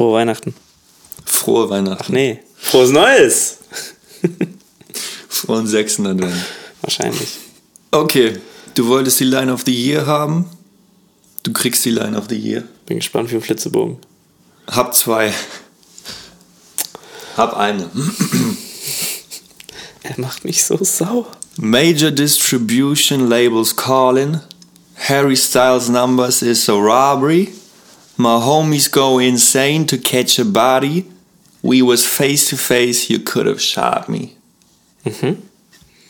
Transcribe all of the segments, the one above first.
Frohe Weihnachten. Frohe Weihnachten. Ach nee. Frohes Neues! Frohen sechsten Advent. Wahrscheinlich. Okay, du wolltest die Line of the Year haben. Du kriegst die Line of the Year. Bin gespannt für den Flitzebogen. Hab zwei. Hab eine. Er macht mich so sauer. Major distribution labels calling. Harry Styles numbers is a robbery. My homies go insane to catch a body. We was face to face, you could have shot me.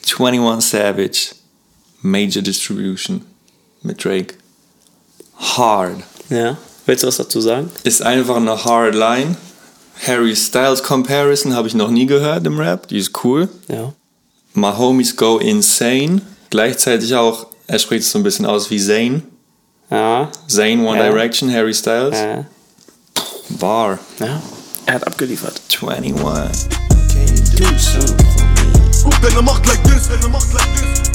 21 Savage. Major distribution. Mit Drake. Hard. Ja. Willst du was dazu sagen? Ist einfach eine hard line. Harry Styles Comparison habe ich noch nie gehört im Rap. Die ist cool. Ja. My homies go insane. Gleichzeitig auch, er spricht es so ein bisschen aus wie Zayn. Ja. Zayn One Ja. Direction, Harry Styles. Ja. Bar. ja. Er hat abgeliefert. 21. Can you do something for me? Wenn er macht like this, wenn er macht like this.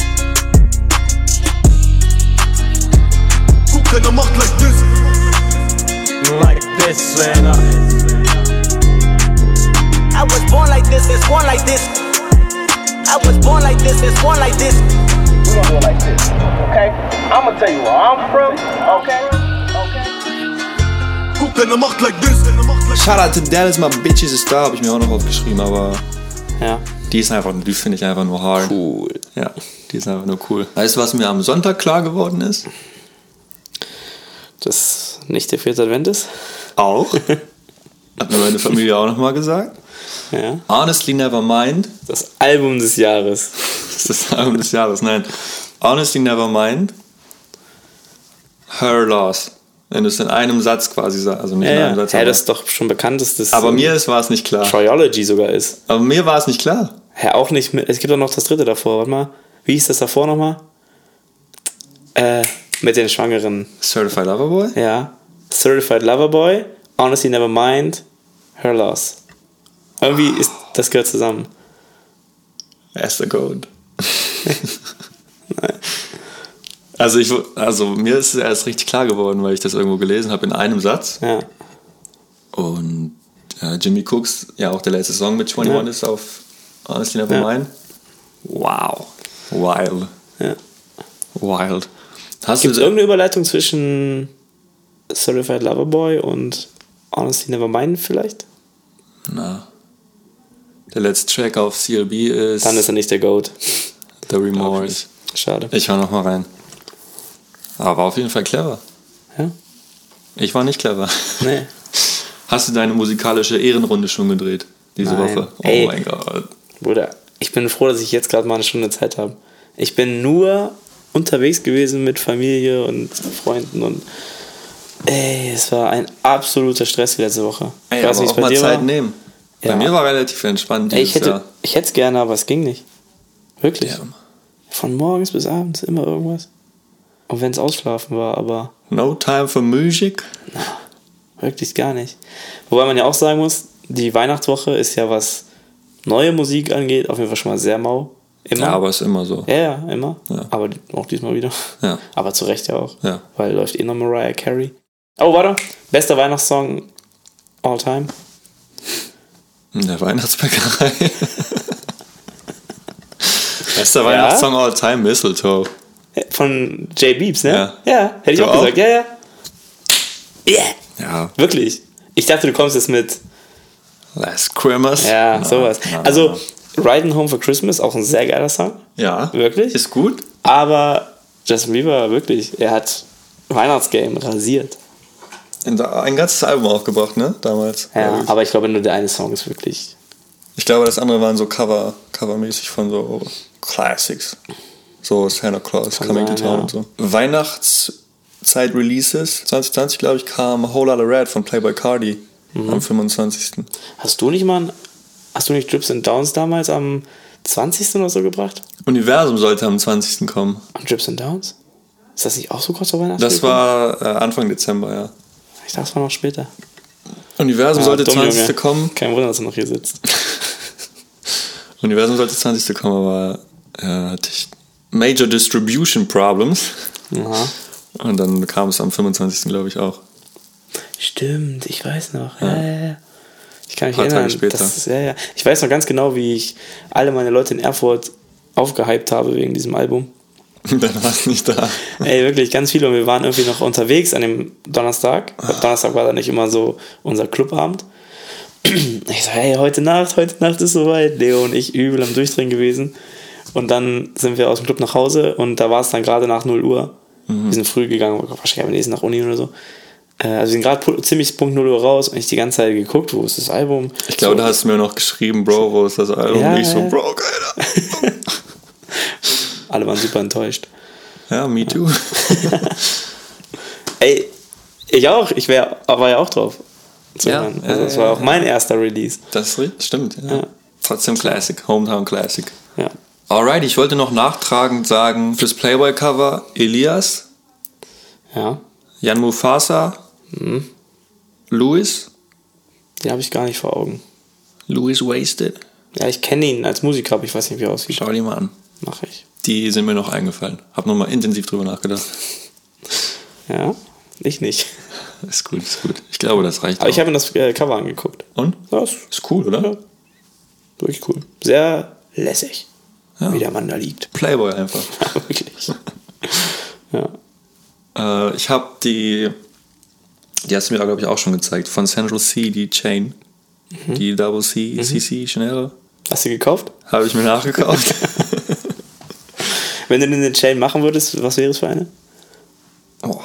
Guck, wenn er macht like this. like this, man. I was born like this, it's born like this. I was born like this, it's born like this. We gonna do it like this, okay? I'm gonna tell you where I'm from, okay? Okay. Guck, wenn er macht like this, wenn er macht like Shout out to Dallas, my bitches ist da, habe ich mir auch noch aufgeschrieben, aber Ja. die ist einfach, die finde ich einfach nur hard. Cool. Ja, die ist einfach nur cool. Weißt du, was mir am Sonntag klar geworden ist? Das nicht der vierte Advent ist? Auch. Hat mir meine Familie auch nochmal gesagt. Ja. Honestly Never Mind. Das Album des Jahres. Das ist das Album des Jahres, nein. Honestly Never Mind. Her Loss. Wenn du es in einem Satz quasi sagst. Also nicht Ja, in ja. Satz. ja das ist doch schon bekannt, dass das aber mir ist- war es nicht klar. Triology sogar ist. Aber mir war es nicht klar. Ja, auch nicht mit. Es gibt doch noch das dritte davor. Warte mal. Wie hieß das davor nochmal? Äh, mit den Schwangeren. Certified Lover Boy? Ja. Certified Lover Boy, Honestly Never Mind, Her Loss. Irgendwie ist das gehört zusammen. Esther Gold. also, ich, also mir ist es erst richtig klar geworden, weil ich das irgendwo gelesen habe in einem Satz. Ja. Und äh, Jimmy Cooks, ja auch der letzte Song mit 21 Ja. ist auf Honestly Never Ja. Mind. Wow. Wild. ja. Wild. Hast Gibt es irgendeine Überleitung zwischen Certified Lover Boy und Honestly Never Mind vielleicht? Na. Der letzte Track auf CLB ist, Dann ist er nicht der Goat. The Remorse. Schade. Ich war noch mal rein. Aber war auf jeden Fall clever. Ja? Ich war nicht clever. Nee. Hast du deine musikalische Ehrenrunde schon gedreht diese Nein. Woche? Oh Ey. mein Gott. Bruder, ich bin froh, dass ich jetzt gerade mal eine Stunde Zeit habe. Ich bin nur unterwegs gewesen mit Familie und Freunden und ey, es war ein absoluter Stress die letzte Woche. Ey, Ich weiß aber auch bei mal Zeit war. nehmen. Bei Ja. mir war relativ entspannt Ey, ich hätte Jahr. ich hätte es gerne, aber es ging nicht. Wirklich. Ja. Von morgens bis abends immer irgendwas. Und wenn es ausschlafen war, aber No time for music. wirklich gar nicht. Wobei man ja auch sagen muss, die Weihnachtswoche ist ja, was neue Musik angeht, auf jeden Fall schon mal sehr mau. Immer. Ja, aber ist immer so. Ja, ja, immer. Ja. Aber auch diesmal wieder. Ja. Aber zu Recht ja auch. Ja. Weil läuft eh noch Mariah Carey. Oh, warte. Bester Weihnachtssong all time. In der Weihnachtsbäckerei. Bester Weihnachtssong all time, Mistletoe. Von J Beebs, ne? Ja. Ja, hätte ich Du auch, gesagt. auch? Ja, ja. Yeah. Ja. Wirklich. Ich dachte, du kommst jetzt mit. Last Christmas. Ja, Na, sowas. na, Also, Riding Home for Christmas, auch ein sehr geiler Song. Ja. Wirklich? Ist gut. Aber Justin Bieber, wirklich, er hat Weihnachtsgame rasiert. Ein ganzes Album aufgebracht, ne? Damals. Ja, ich. aber ich glaube, nur der eine Song ist wirklich. Ich glaube, das andere waren so Cover, covermäßig von so Classics. So Santa Claus, Kann Coming sein, to Town ja. und so. Weihnachtszeit-Releases 2020, glaube ich, kam A Whole Lotta Red von Playboy Cardi Mhm. am 25. Hast du nicht mal. ein- Hast du nicht Drips and Downs damals am 20. oder so gebracht? Universum sollte am 20. kommen. Am Drips and Downs? Ist das nicht auch so kurz vor Weihnachten? Das war äh, Anfang Dezember, ja. Ich dachte, es war noch später. Universum Ah, sollte dumm, 20. Junge. kommen. Kein Wunder, dass er noch hier sitzt. Universum sollte 20. kommen, aber äh, hatte ich Major Distribution Problems. Aha. Und dann kam es am 25. glaube ich auch. Stimmt, ich weiß noch. Ja. Ja. Ich kann mich Paar Tage erinnern. später. Das ja, ja. Ich weiß noch ganz genau, wie ich alle meine Leute in Erfurt aufgehypt habe wegen diesem Album. Dann warst du nicht da. Ey, wirklich ganz viele. Und wir waren irgendwie noch unterwegs an dem Donnerstag. Donnerstag war dann nicht immer so unser Clubabend. Ich so, hey, heute Nacht, heute Nacht ist soweit. Leo und ich übel am Durchdrehen gewesen. Und dann sind wir aus dem Club nach Hause und da war es dann gerade nach 0 Uhr. Wir sind früh gegangen, wahrscheinlich am nächsten nach Uni oder so. Äh, Also wir sind gerade ziemlich Punkt 0 Uhr raus und ich die ganze Zeit geguckt, wo ist das Album? Ich glaube, so, da hast du mir noch geschrieben, Bro, wo ist das Album? Ja, und ich so, ja. Bro, Alter. Alle waren super enttäuscht. Ja, me too. Ey, ich auch, ich wär, war ja auch drauf. zu Ja, hören. ja, also das ja, war ja. auch mein erster Release. Das stimmt, ja. Ja. Trotzdem Classic, Hometown Classic. Ja. Alright, ich wollte noch nachtragend sagen, fürs Playboy-Cover Elias, Ja. Jan Mufasa, Mhm. Louis, Den habe ich gar nicht vor Augen. Louis Wasted. Ja, ich kenne ihn als Musiker, aber ich weiß nicht, wie er aussieht. Schau die mal an. Mache ich. Die sind mir noch eingefallen. Hab nochmal intensiv drüber nachgedacht. Ja, ich nicht. Ist gut, ist gut. Ich glaube, das reicht Aber ich auch. habe mir das äh, Cover angeguckt. Und? Ist Ist cool, oder? Ja. wirklich cool. Sehr lässig, Ja. wie der Mann da liegt. Playboy einfach. Ja, wirklich. Ja. Äh, ich habe die, die hast du mir, glaube ich, auch schon gezeigt, von Central C, die Chain. Mhm. Die Double C, CC, Chanel. Hast du gekauft? Habe ich mir nachgekauft. Wenn du denn eine Chain machen würdest, was wäre es für eine? Boah,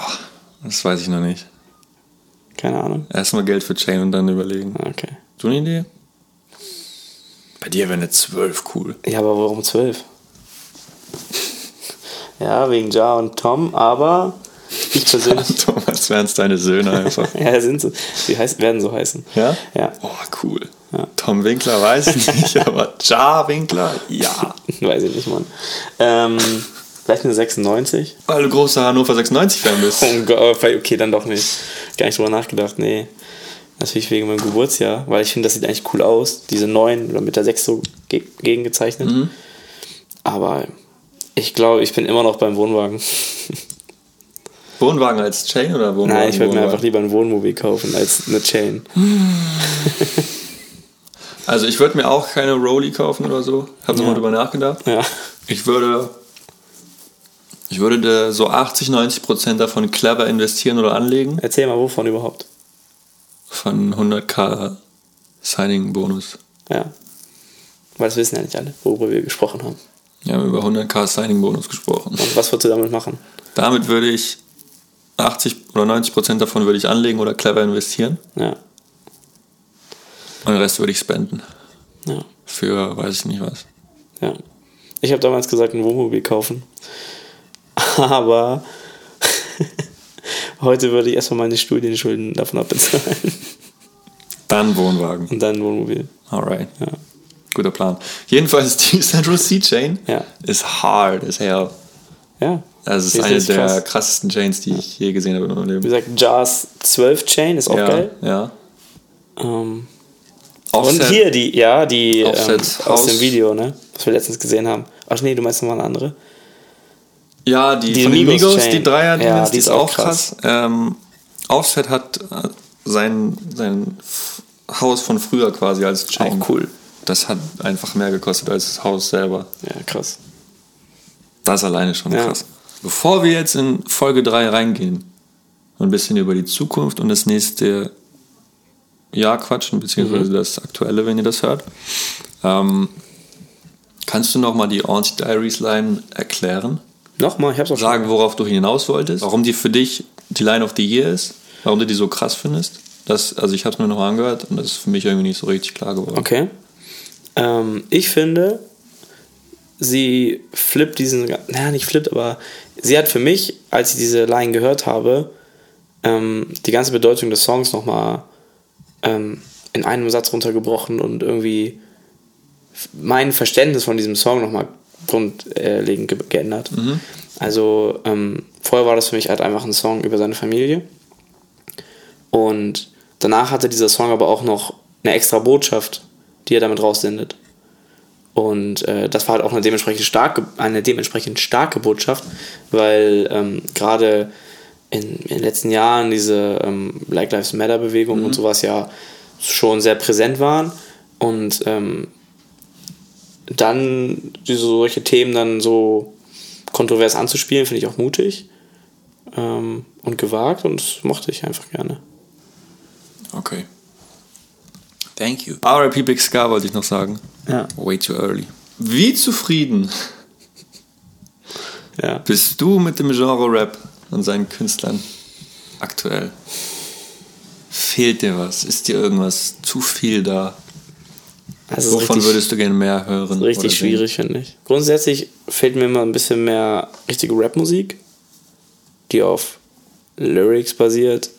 das weiß ich noch nicht. Keine Ahnung. Erstmal Geld für Chain und dann überlegen. Okay. Du eine Idee? Bei dir wäre eine 12 cool. Ja, aber warum zwölf? Ja, wegen Ja und Tom, aber ich persönlich. Thomas wären es deine Söhne einfach. ja, sind so. Die heißen, werden so heißen. Ja? Ja. Oh, cool. Ja. Tom Winkler weiß ich nicht, aber Ja Winkler, ja. Weiß ich nicht, Mann. Ähm, vielleicht eine 96? Weil du großer Hannover 96-Fan bist. Oh Gott, okay, dann doch nicht. Gar nicht drüber nachgedacht, nee. Natürlich wegen meinem Geburtsjahr, weil ich finde, das sieht eigentlich cool aus. Diese 9 oder mit der 6 so ge gegengezeichnet. Mhm. Aber ich glaube, ich bin immer noch beim Wohnwagen. Wohnwagen als Chain oder Wohnwagen? Nein, ich würde mir einfach lieber ein Wohnmobil kaufen als eine Chain. Also ich würde mir auch keine Rolli kaufen oder so. Hab nochmal Ja. drüber nachgedacht. Ja. Ich würde, ich würde so 80, 90 Prozent davon clever investieren oder anlegen. Erzähl mal, wovon überhaupt. Von 100k Signing-Bonus. Ja. Weil das wissen ja nicht alle, worüber wir gesprochen haben. Wir haben über 100k Signing-Bonus gesprochen. Und was würdest du damit machen? Damit würde ich 80 oder 90 Prozent davon würde ich anlegen oder clever investieren. Ja. Und den Rest würde ich spenden. Ja. Für weiß ich nicht was. Ja. Ich habe damals gesagt, ein Wohnmobil kaufen. Aber heute würde ich erstmal meine Studienschulden davon abbezahlen. Dann Wohnwagen. Und dann Wohnmobil. Alright. Ja. Guter Plan. Jedenfalls die Central Sea Chain Ja. ist hard as hell. Ja. Also es ist eine der krass. krassesten Chains, die ich je gesehen habe in meinem Wie Leben. gesagt, Jars 12 Chain ist auch ja, geil. ja. Ähm, Offset, und hier die, ja, die ähm, aus dem Video, ne? Was wir letztens gesehen haben. Ach nee, du meinst nochmal eine andere? Ja, die, Die von Migos Migos, die Dreier, die, Ja, ist, die ist auch krass. krass. Ähm, Offset hat äh, sein, sein Haus von früher quasi als Chain. Auch cool. Das hat einfach mehr gekostet als das Haus selber. Ja, krass. Das alleine schon Ja. krass. Bevor wir jetzt in Folge 3 reingehen und ein bisschen über die Zukunft und das nächste Jahr quatschen, beziehungsweise das aktuelle, wenn ihr das hört, ähm, kannst du nochmal die Auntie Diaries Line erklären? Nochmal, ich hab's auch schon. Sagen, worauf du hinaus wolltest? Warum die für dich die Line of the Year ist? Warum du die so krass findest? Das, also ich habe es mir nochmal angehört und das ist für mich irgendwie nicht so richtig klar geworden. Okay. Ähm, ich finde, sie flippt diesen, naja, nicht flippt, aber sie hat für mich, als ich diese Line gehört habe, ähm, die ganze Bedeutung des Songs nochmal ähm, in einem Satz runtergebrochen und irgendwie mein Verständnis von diesem Song nochmal grundlegend ge geändert. Also ähm, vorher war das für mich halt einfach ein Song über seine Familie. Und danach hatte dieser Song aber auch noch eine extra Botschaft, die er damit raussendet. Und äh, das war halt auch eine dementsprechend starke, eine dementsprechend starke Botschaft, weil ähm, gerade in, in den letzten Jahren diese ähm, Black Lives Matter Bewegung und sowas ja schon sehr präsent waren und ähm, dann diese solche Themen dann so kontrovers anzuspielen, finde ich auch mutig ähm, und gewagt und das mochte ich einfach gerne. Okay. Thank you. RIP Big Scar wollte ich noch sagen. Ja. Way too early. Wie zufrieden Ja. bist du mit dem Genre Rap und seinen Künstlern aktuell? Fehlt dir was? Ist dir irgendwas zu viel da? Also Wovon richtig, würdest du gerne mehr hören? richtig schwierig, finde ich. Grundsätzlich fehlt mir immer ein bisschen mehr richtige Rap-Musik, die auf Lyrics basiert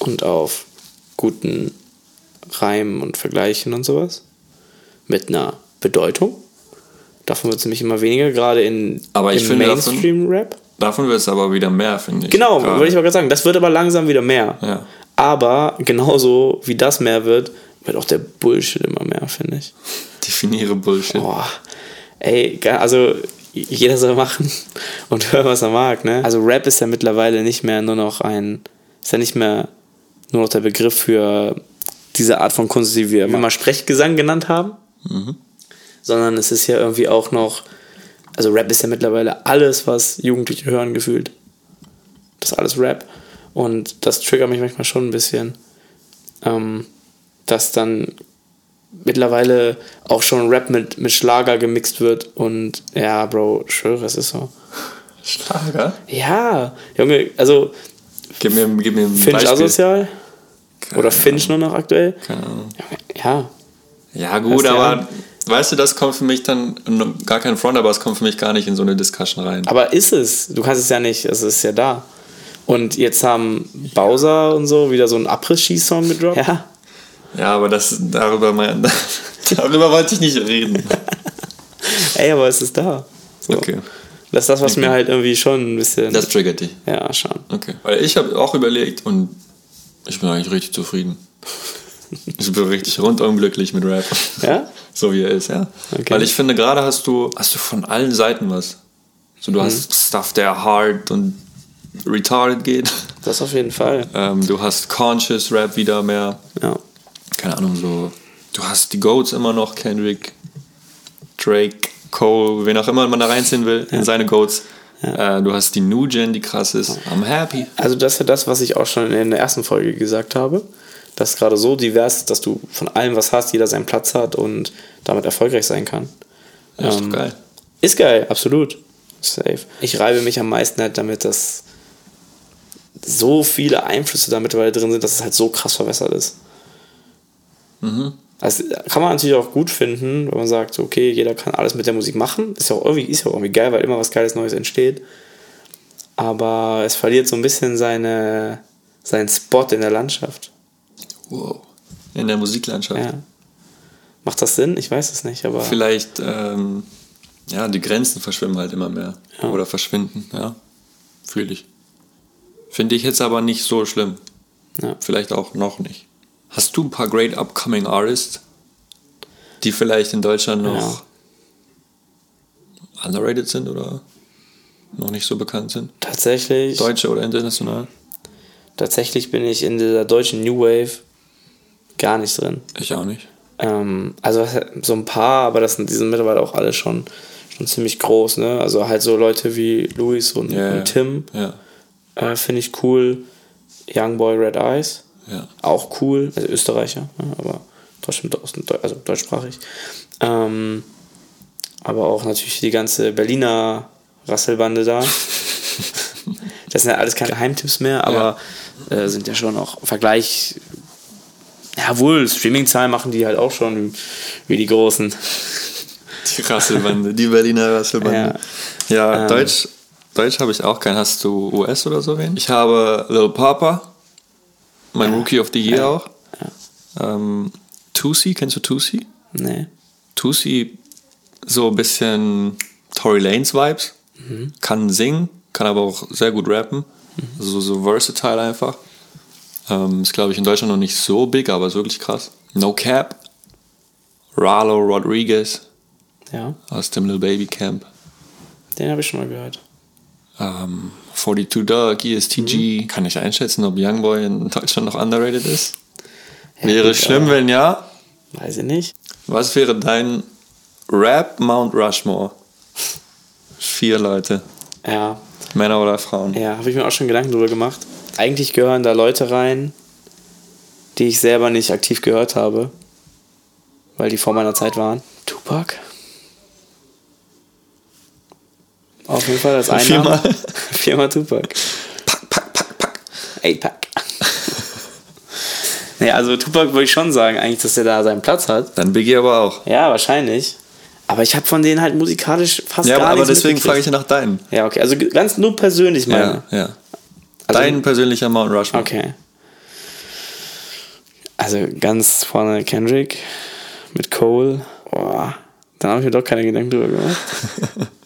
und auf guten Reimen und Vergleichen und sowas. Mit einer Bedeutung. Davon wird es nämlich immer weniger, gerade in Aber ich im finde, davon- Mainstream-Rap. Davon wird es aber wieder mehr, finde ich. Genau, wollte ich mal gerade sagen. Das wird aber langsam wieder mehr. Ja. Aber genauso wie das mehr wird, wird auch der Bullshit immer mehr, finde ich. Definiere Bullshit. Boah, ey, also jeder soll machen und hören, was er mag, ne? Also Rap ist ja mittlerweile nicht mehr nur noch ein, ist ja nicht mehr nur noch der Begriff für diese Art von Kunst, die wir mal Sprechgesang genannt haben, sondern es ist ja irgendwie auch noch, also Rap ist ja mittlerweile alles, was Jugendliche hören, gefühlt. Das ist alles Rap. Und das triggert mich manchmal schon ein bisschen, ähm, dass dann mittlerweile auch schon Rap mit, mit Schlager gemixt wird und ja, Bro, schwöre, es ist so. Schlager? Ja, Junge, also Gib mir, gib mir ein Finch Beispiel. asozial oder Finch nur noch aktuell. Keine Ahnung. Ja, Ja, gut, aber ja. weißt du, das kommt für mich dann, gar kein Front, aber es kommt für mich gar nicht in so eine Discussion rein. aber ist es? Du kannst es ja nicht, es ist ja da. Und jetzt haben Bowser und so wieder so einen Abriss-Ski-Song gedroppt. Ja, Ja, aber das, darüber, mein, darüber wollte ich nicht reden. ey, aber es ist da. So. Okay. Das ist das, was mir halt irgendwie schon ein bisschen. Das triggert dich. ja, schon. Okay. Weil ich habe auch überlegt und ich bin eigentlich richtig zufrieden. Ich bin richtig rundum glücklich mit Rap. Ja? So wie er ist, ja. Okay. Weil ich finde, gerade hast du, hast du von allen Seiten was. So, Mhm. du hast Stuff, der hard und retarded geht. Das auf jeden Fall. Ähm, du hast Conscious Rap wieder mehr. Ja. Keine Ahnung, so. Du hast die Goats immer noch, Kendrick, Drake, Cole, wen auch immer man da reinziehen will, in seine Goats. Äh, du hast die New Gen, die krass ist. I'm happy. Also das ist ja das, was ich auch schon in der ersten Folge gesagt habe. Dass gerade so divers ist, dass du von allem was hast, jeder seinen Platz hat und damit erfolgreich sein kann. Ja, ist Ähm, doch geil. Ist geil, absolut. Safe. Ich reibe mich am meisten halt damit, dass so viele Einflüsse da mittlerweile drin sind, dass es halt so krass verwässert ist. Also kann man natürlich auch gut finden, wenn man sagt, okay, jeder kann alles mit der Musik machen. Ist ja auch irgendwie, ist ja auch irgendwie geil, weil immer was Geiles Neues entsteht. Aber es verliert so ein bisschen seine, seinen Spot in der Landschaft. Wow. In der Musiklandschaft. Ja. Macht das Sinn? Ich weiß es nicht, aber. Vielleicht, ähm, ja, die Grenzen verschwimmen halt immer mehr. Ja. Oder verschwinden, ja. Fühle ich. Finde ich jetzt aber nicht so schlimm. Ja. Vielleicht auch noch nicht. Hast du ein paar great upcoming Artists, die vielleicht in Deutschland noch underrated sind oder noch nicht so bekannt sind? Tatsächlich. Deutsche oder international? Tatsächlich bin ich in dieser deutschen New Wave gar nicht drin. Ich auch nicht. Ähm, also so ein paar, aber das sind, die sind mittlerweile auch alle schon, schon ziemlich groß, ne? Also halt so Leute wie Luis und, Ja, ja. und Tim Ja, äh, finde ich cool. Young Boy Red Eyes, ja. auch cool, also Österreicher, ja, aber trotzdem also deutschsprachig. Ähm, aber auch natürlich die ganze Berliner Rasselbande da. das sind ja alles keine Geheimtipps mehr, aber äh, sind ja schon auch Vergleich. Ja, wohl, Streaming-Zahlen machen die halt auch schon wie die Großen. Die Rasselbande, die Berliner Rasselbande. Ja, Ähm. Deutsch, Deutsch habe ich auch keinen. Hast du US oder so wen? Ich habe Lil Papa, mein Rookie of the Year auch. Ähm, Tusi, kennst du Tusi? Nee. Tusi, so ein bisschen Tory Lanez Vibes. Kann singen, kann aber auch sehr gut rappen. Also so versatile einfach. Ähm, ist, glaube ich, in Deutschland noch nicht so big, aber ist wirklich krass. No Cap. Ralo Rodriguez Ja, aus dem Lil Baby Camp. den habe ich schon mal gehört. ähm, 42 Dog, ESTG. Kann ich einschätzen, ob Youngboy in Deutschland noch underrated ist? wäre gut, schlimm, wenn ja. Weiß ich nicht. Was wäre dein Rap Mount Rushmore? Vier Leute. Ja, Männer oder Frauen? ja, habe ich mir auch schon Gedanken drüber gemacht. Eigentlich gehören da Leute rein, die ich selber nicht aktiv gehört habe, weil die vor meiner Zeit waren. Tupac. Auf jeden Fall als Einnahme. Viermal. Viermal Tupac. Pack, pack, pack, pack. Ey, Pack. nee, also Tupac würde ich schon sagen, eigentlich, dass er da seinen Platz hat. Dann Biggie aber auch. Ja, wahrscheinlich. Aber ich habe von denen halt musikalisch fast Ja, gar aber nichts deswegen frage ich ja nach deinen. Ja, okay, also ganz nur persönlich meine. Ja, ja. Also- Dein persönlicher Mount Rushmore. Okay. Also ganz vorne Kendrick mit Cole. Boah, dann habe ich mir doch keine Gedanken drüber gemacht.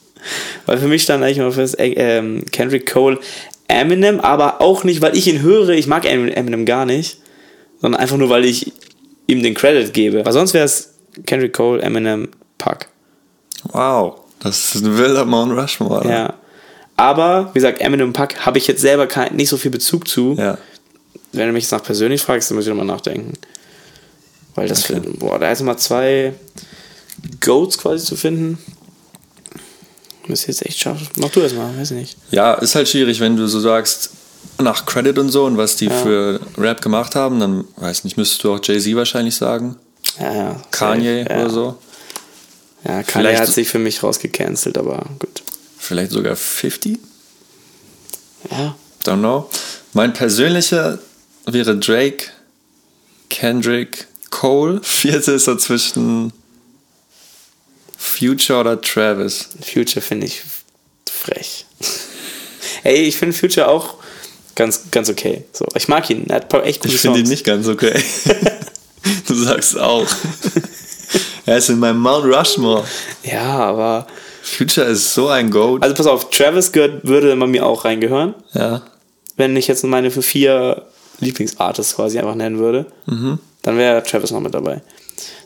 weil für mich stand eigentlich mal fest, äh, ähm, Kendrick Cole, Eminem, aber auch nicht, weil ich ihn höre. Ich mag Em- Eminem gar nicht, sondern einfach nur, weil ich ihm den Credit gebe. Weil sonst wäre es Kendrick Cole, Eminem, Pac. Wow. Das ist ein wilder Mount Rushmore. Alter. Ja. Aber, wie gesagt, Eminem und Pac habe ich jetzt selber kein, nicht so viel Bezug zu. Ja. Wenn du mich jetzt nach persönlich fragst, dann muss ich nochmal nachdenken. Weil das, Okay. für, boah, da ist mal zwei Goats quasi zu finden. Müsste jetzt echt schaffen. Mach du das mal, weiß nicht. Ja, ist halt schwierig, wenn du so sagst, nach Credit und so und was die Ja. für Rap gemacht haben, dann weiß nicht, müsstest du auch Jay-Z wahrscheinlich sagen. Ja, ja. Kanye ja. oder so. Ja, Kanye Vielleicht- hat sich für mich rausgecancelt, aber gut. Vielleicht sogar 50. Ja. Don't know. Mein persönlicher wäre Drake, Kendrick, Cole. Vierte ist so zwischen Future oder Travis. Future finde ich frech. Ey, ich finde Future auch ganz, ganz okay. So, ich mag ihn. Er hat echt gute Ich finde ihn nicht ganz okay. du sagst auch. er ist in meinem Mount Rushmore. Ja, aber. Future ist so ein Goat. Also pass auf, Travis gehört, würde bei mir auch reingehören. ja. wenn ich jetzt meine für vier Lieblingsartists quasi einfach nennen würde, dann wäre Travis noch mit dabei.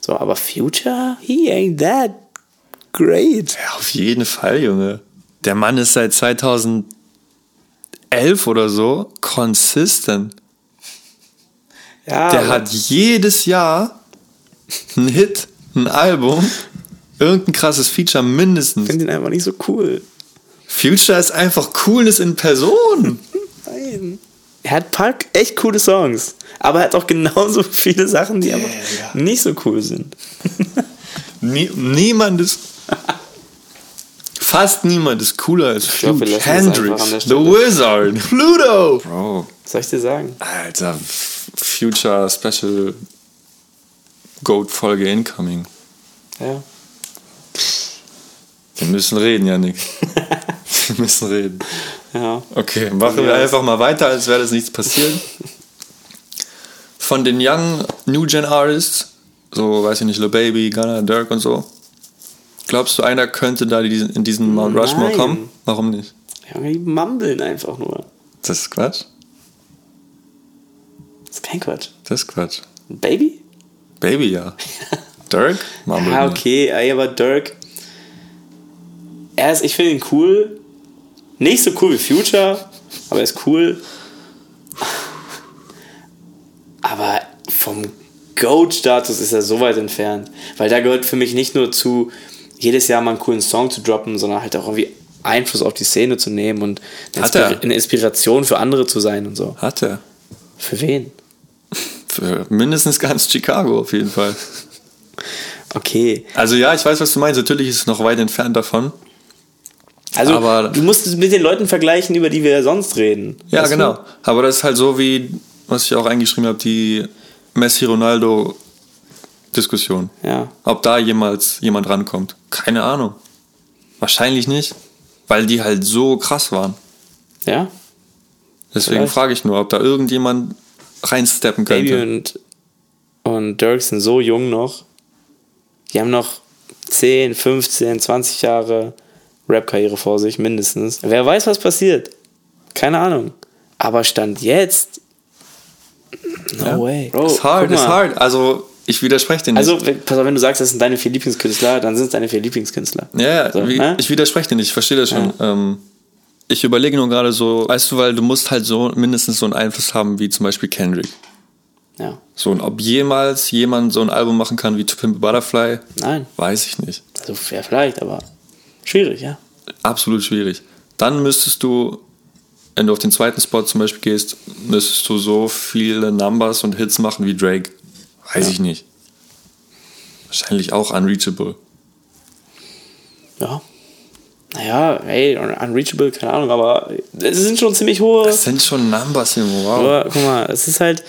So, aber Future, he ain't that great. ja, auf jeden Fall, Junge. Der Mann ist seit 2011 oder so consistent. Ja, Der aber- hat jedes Jahr einen Hit, ein Album, irgendein krasses Feature mindestens. Ich finde ihn einfach nicht so cool. Future ist einfach Coolness in Person. Nein. Er hat ein paar echt coole Songs, aber er hat auch genauso viele Sachen, die einfach nicht so cool sind. Nie, niemand ist. Fast niemand ist cooler als glaube, das einfach Hendrix, The. Wizard, Pluto. Bro, Soll ich dir sagen? Alter, Future Special Goat Folge incoming. Ja. Wir müssen reden, Janik. Wir müssen reden. Ja. Okay, machen wir einfach mal weiter, als wäre das nichts passiert. Von den Young New Gen Artists, so weiß ich nicht, Lil Baby, Gunna, Dirk und so, glaubst du, einer könnte da in diesen Mount Rushmore Nein. kommen? Warum nicht? Junge, die mumbeln einfach nur. Das ist Quatsch. Das ist kein Quatsch. Das ist Quatsch. Baby? Baby, ja. Dirk? Mumble Ja, okay, ey, aber Dirk. Er ist, ich finde ihn cool. Nicht so cool wie Future, aber er ist cool. Aber vom Goat-Status ist er so weit entfernt. Weil da gehört für mich nicht nur zu, jedes Jahr mal einen coolen Song zu droppen, sondern halt auch irgendwie Einfluss auf die Szene zu nehmen und eine, Hat. Inspira- eine Inspiration für andere zu sein und so. Hat er. Für wen? Für mindestens ganz Chicago auf jeden Fall. Okay. Also ja, ich weiß, was du meinst. Natürlich ist es noch weit entfernt davon. Also, Aber- du musst es mit den Leuten vergleichen, über die wir sonst reden. Ja, Weißt du? genau. Aber das ist halt so wie, was ich auch eingeschrieben habe, die Messi-Ronaldo-Diskussion. Ja. Ob da jemals jemand rankommt. Keine Ahnung. Wahrscheinlich nicht. Weil die halt so krass waren. Ja? Deswegen Vielleicht. frage ich nur, ob da irgendjemand reinsteppen könnte. Baby und, und Dirk sind so jung noch. Die haben noch 10, 15, 20 Jahre Rap-Karriere vor sich, mindestens. Wer weiß, was passiert. Keine Ahnung. Aber Stand jetzt. No Ja. way. Bro, ist hard, ist hard. Also, ich widerspreche dir nicht. Also, pass auf, wenn du sagst, das sind deine vier Lieblingskünstler, dann sind es deine vier Lieblingskünstler. ja, ja so, wie, ne? ich widerspreche dir nicht, ich verstehe das schon. Ähm, ich überlege nur gerade so, weißt du, weil du musst halt so mindestens so einen Einfluss haben wie zum Beispiel Kendrick. Ja. So, und ob jemals jemand so ein Album machen kann wie To Pimp a Butterfly, Nein. weiß ich nicht. Also ja, vielleicht, aber schwierig, ja. Absolut schwierig. Dann müsstest du, wenn du auf den zweiten Spot zum Beispiel gehst, müsstest du so viele Numbers und Hits machen wie Drake. Weiß ich nicht. Wahrscheinlich auch unreachable. Ja. Naja, hey, unreachable, keine Ahnung, aber es sind schon ziemlich hohe. Das sind schon Numbers, Junge, wow. Aber guck mal, es ist halt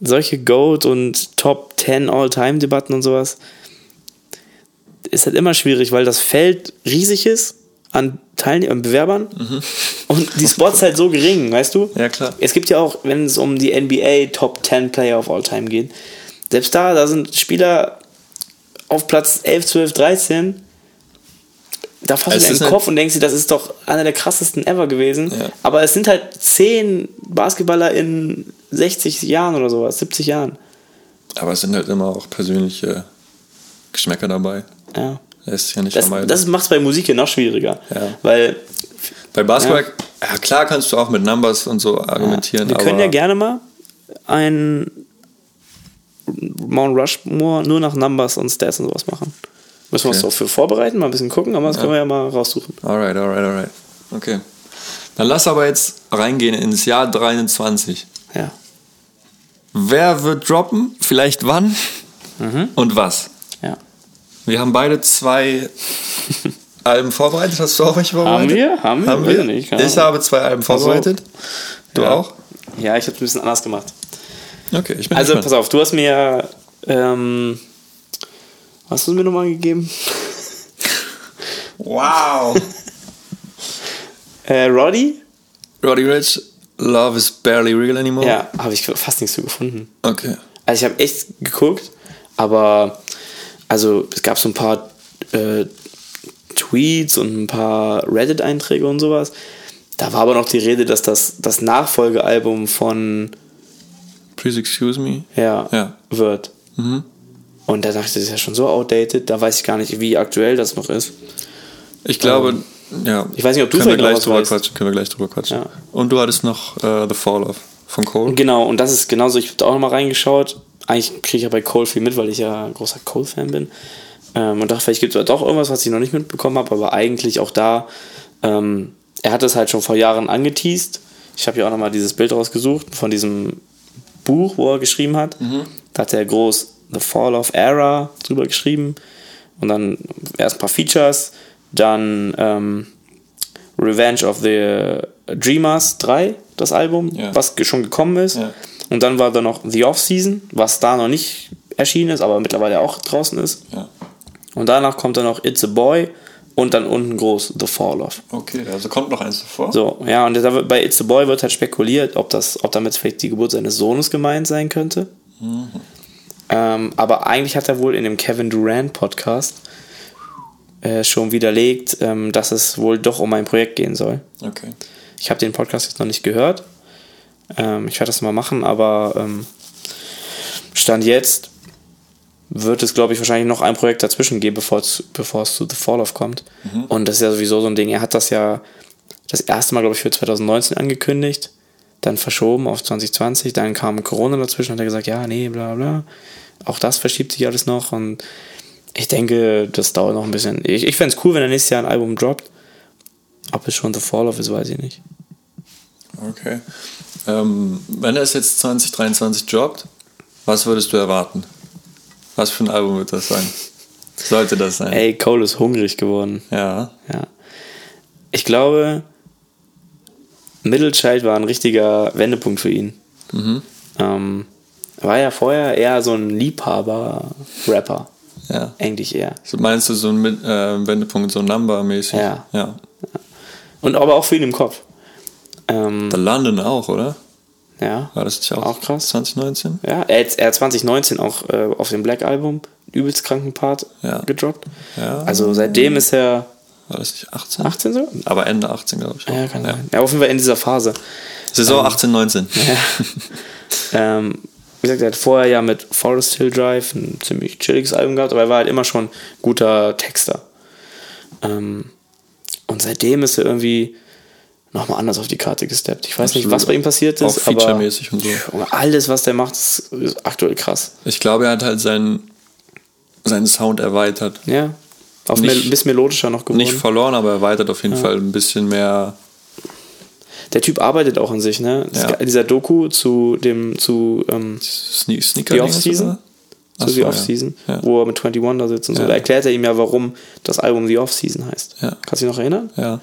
solche Goat und Top 10 All-Time-Debatten und sowas. Ist halt immer schwierig, weil das Feld riesig ist an Teilnehmern, an Bewerbern und die Spots halt so gering, weißt du? Ja, klar. Es gibt ja auch, wenn es um die NBA Top 10 Player of All Time geht, selbst da, da sind Spieler auf Platz 11, 12, 13. Da fasst du dir den halt- Kopf und denkst dir, das ist doch einer der krassesten ever gewesen. Ja. Aber es sind halt 10 Basketballer in 60 Jahren oder sowas, 70 Jahren. Aber es sind halt immer auch persönliche Geschmäcker dabei. Ja. Lässt ja nicht Das, vermeiden. das macht es bei Musik ja noch schwieriger. Ja. Weil Bei Basketball, ja. klar kannst du auch mit Numbers und so argumentieren, wir können ja gerne mal ein Mount Rushmore nur nach Numbers und Stats und sowas machen. Müssen wir uns Okay. dafür vorbereiten, mal ein bisschen gucken, aber das können wir ja mal raussuchen. Alright, alright, alright. Okay. Dann lass aber jetzt reingehen ins Jahr 23. Ja. Wer wird droppen? Vielleicht wann? Und was? Wir haben beide zwei Alben vorbereitet. Hast du auch welche vorbereitet? Haben wir? Haben wir? Haben wir? ich nicht, keine ich habe zwei Alben vorbereitet. Du Ja. auch? Ja, ich habe es ein bisschen anders gemacht. Okay, ich bin Also, gespannt. pass auf, du hast mir. Ähm, was hast du mir nochmal gegeben? Wow. Äh, Roddy? Roddy Rich, Love is barely real anymore. Ja, habe ich fast nichts zu gefunden. Okay. Also ich habe echt geguckt, aber also es gab so ein paar äh, Tweets und ein paar Reddit-Einträge und sowas. Da war aber noch die Rede, dass das das Nachfolgealbum von Please excuse me. ja, Ja. wird. Und da dachte ich, das ist ja schon so outdated, da weiß ich gar nicht, wie aktuell das noch ist. Ich glaube, ja. Ähm, Ich weiß nicht, ob du können wir vielleicht gleich drüber weißt. quatschen. Können wir gleich drüber quatschen. Ja. Und du hattest noch äh, The Fall of von Cole. Genau, und das ist genauso, ich habe da auch nochmal reingeschaut. Eigentlich kriege ich ja bei Cole viel mit, weil ich ja großer Cole-Fan bin. Ähm, und dachte, vielleicht gibt es doch irgendwas, was ich noch nicht mitbekommen habe, aber eigentlich auch da, ähm, er hat es halt schon vor Jahren angeteased. Ich habe ja auch nochmal dieses Bild rausgesucht von diesem Buch, wo er geschrieben hat. Da hat er groß The Fall of Era drüber geschrieben. Und dann erst ein paar Features, dann ähm, Revenge of the Dreamers 3, das Album, Ja. was schon gekommen ist. Ja. Und dann war da noch The Off-Season, was da noch nicht erschienen ist, aber mittlerweile auch draußen ist. Ja. Und danach kommt dann noch It's a Boy und dann unten groß The Fall of. Okay, also kommt noch eins davor. So, ja, und wird, bei It's a Boy wird halt spekuliert, ob, das, ob damit vielleicht die Geburt seines Sohnes gemeint sein könnte. Ähm, aber eigentlich hat er wohl in dem Kevin Durant Podcast äh, schon widerlegt, ähm, dass es wohl doch um ein Projekt gehen soll. Okay. Ich habe den Podcast jetzt noch nicht gehört. Ähm, ich werde das mal machen, aber ähm, Stand jetzt wird es, glaube ich, wahrscheinlich noch ein Projekt dazwischen geben, bevor es, bevor es zu The Fall of kommt. Und das ist ja sowieso so ein Ding. Er hat das ja das erste Mal, glaube ich, für 2019 angekündigt, dann verschoben auf 2020, dann kam Corona dazwischen und hat er gesagt, ja, nee, bla bla. Auch das verschiebt sich alles noch und ich denke, das dauert noch ein bisschen. Ich, ich fände es cool, wenn er nächstes Jahr ein Album droppt. Ob es schon The Fall of ist, weiß ich nicht. Okay. Ähm, wenn er es jetzt 2023 droppt, was würdest du erwarten? Was für ein Album wird das sein? Sollte das sein? Ey, Cole ist hungrig geworden. Ja. Ja. Ich glaube, Middle Child war ein richtiger Wendepunkt für ihn. Ähm, er war ja vorher eher so ein Liebhaber-Rapper. Ja. Eigentlich eher. So meinst du so ein äh, Wendepunkt, so Number-mäßig? Ja. ja. Und aber auch für ihn im Kopf. Ähm, The London auch, oder? ja. War das nicht auch, Auch krass. 2019? Ja, er hat, er hat 2019 auch äh, auf dem Black Album übelst kranken Part Ja. gedroppt. Ja. Also seitdem ist er War das nicht 18? 18 so? Aber Ende 18, glaube ich. Ja, kann sein. Ja, auf jeden Fall in dieser Phase. Saison 18, 19. Ähm, wie gesagt, er hat vorher ja mit Forest Hill Drive ein ziemlich chilliges Album gehabt, aber er war halt immer schon guter Texter. Ähm, Und seitdem ist er irgendwie nochmal anders auf die Karte gesteppt. Ich weiß nicht, Absolut. was bei ihm passiert ist, Auch featuremäßig und so. Alles, was der macht, ist, aktuell krass. Ich glaube, er hat halt seinen, seinen Sound erweitert. Ja. Auf Nicht- ein bisschen melodischer noch geworden. Nicht verloren, aber erweitert auf jeden Fall ein bisschen mehr. Der Typ arbeitet auch an sich, ne? Ja. ge- Dieser Doku zu dem, zu, ähm, Sne Sneaker Die Off-Season? zu Achso, The ja. Off-Season, Ja. wo er mit 21 da sitzt und so. Ja. Da erklärt er ihm ja, warum das Album The Off-Season heißt. Ja. Kannst du dich noch erinnern? ja.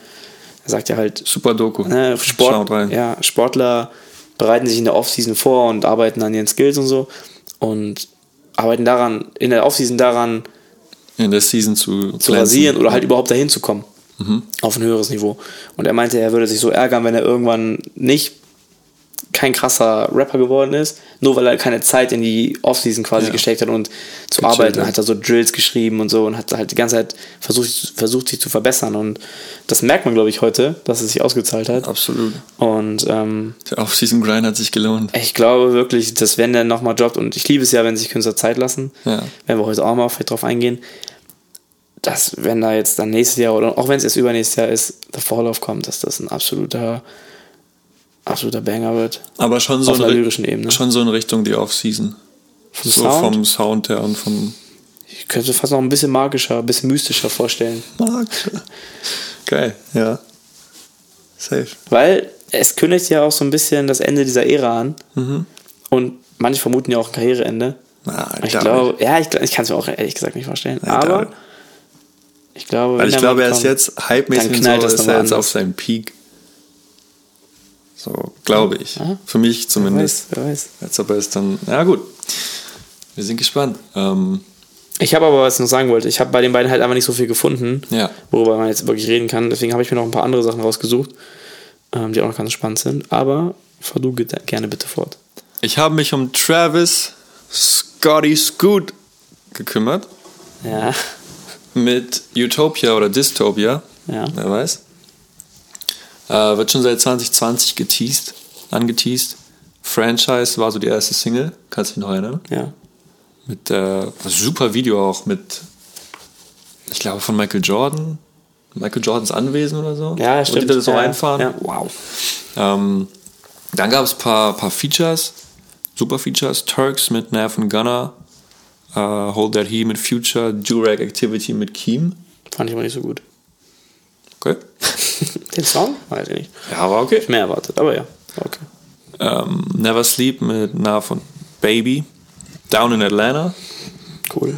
Sagt ja halt, Super Doku. ne, Sport, ja, Sportler bereiten sich in der Off-Season vor und arbeiten an ihren Skills und so und arbeiten daran, in der Off-Season daran, In der Season zu, zu rasieren oder halt überhaupt dahin zu kommen. Mhm. Auf ein höheres Niveau. Und er meinte, er würde sich so ärgern, wenn er irgendwann nicht kein krasser Rapper geworden ist, nur weil er keine Zeit in die Offseason quasi Ja. gesteckt hat und zu Gechillt arbeiten. hat. Hat er so Drills geschrieben und so und hat halt die ganze Zeit versucht, versucht sich zu verbessern. Und das merkt man, glaube ich, heute, dass es sich ausgezahlt hat. Absolut. Und ähm, Der Off-Season-Grind hat sich gelohnt. ich glaube wirklich, dass wenn der nochmal droppt, und ich liebe es ja, wenn sich Künstler Zeit lassen, Ja. werden wir heute auch mal vielleicht drauf eingehen, dass wenn da jetzt dann nächstes Jahr oder auch wenn es erst übernächstes Jahr ist, Fall of kommt, dass das ein absoluter, absoluter Banger wird. Aber schon so, Auf in einer lyrischen Ebene. schon so in Richtung die Off-Season. Vom So Sound? vom Sound her und vom Ich könnte mir fast noch ein bisschen magischer, ein bisschen mystischer vorstellen. Markt. Geil, ja. Safe. Weil es kündigt ja auch so ein bisschen das Ende dieser Ära an. Und manche vermuten ja auch ein Karriereende. Na, Ich glaub glaube, ja, ich, ich kann es mir auch ehrlich gesagt nicht vorstellen. Ja, aber ich glaube, Weil ich glaube, er ist jetzt hype-mäßig so, ist er jetzt anders. auf seinem Peak. So, glaube ich. Für mich wer zumindest. weiß, wer weiß. Als ob er es dann. Ja, gut. Wir sind gespannt. Ähm, Ich habe aber, was ich noch sagen wollte, ich habe bei den beiden halt einfach nicht so viel gefunden, Ja. worüber man jetzt wirklich reden kann. Deswegen habe ich mir noch ein paar andere Sachen rausgesucht, ähm, die auch noch ganz spannend sind. Aber fahr du ge- gerne bitte fort. ich habe mich um Travis Scotty Scoot gekümmert. Ja. Mit Utopia oder Dystopia. Ja. Wer weiß. Äh, wird schon seit 2020 geteased, angeteased. Franchise war so die erste Single. Kannst du dich noch erinnern? Ja. Mit äh, super Video auch mit, ich glaube, von Michael Jordan. Michael Jordans Anwesen oder so. Ja, stimmt. die da so Ja, reinfahren. ja. Wow. Ähm, dann gab es ein paar, paar Features, super Features. Turks mit Nav und Gunner. Äh, Hold That He mit Future. Durag Activity mit Keem. Fand ich aber nicht so gut. Okay. Den Song? Weiß ich nicht. Ja, war okay. Mehr erwartet, aber ja. Okay. Ähm, Never Sleep mit Nav und Baby. Down in Atlanta. Cool.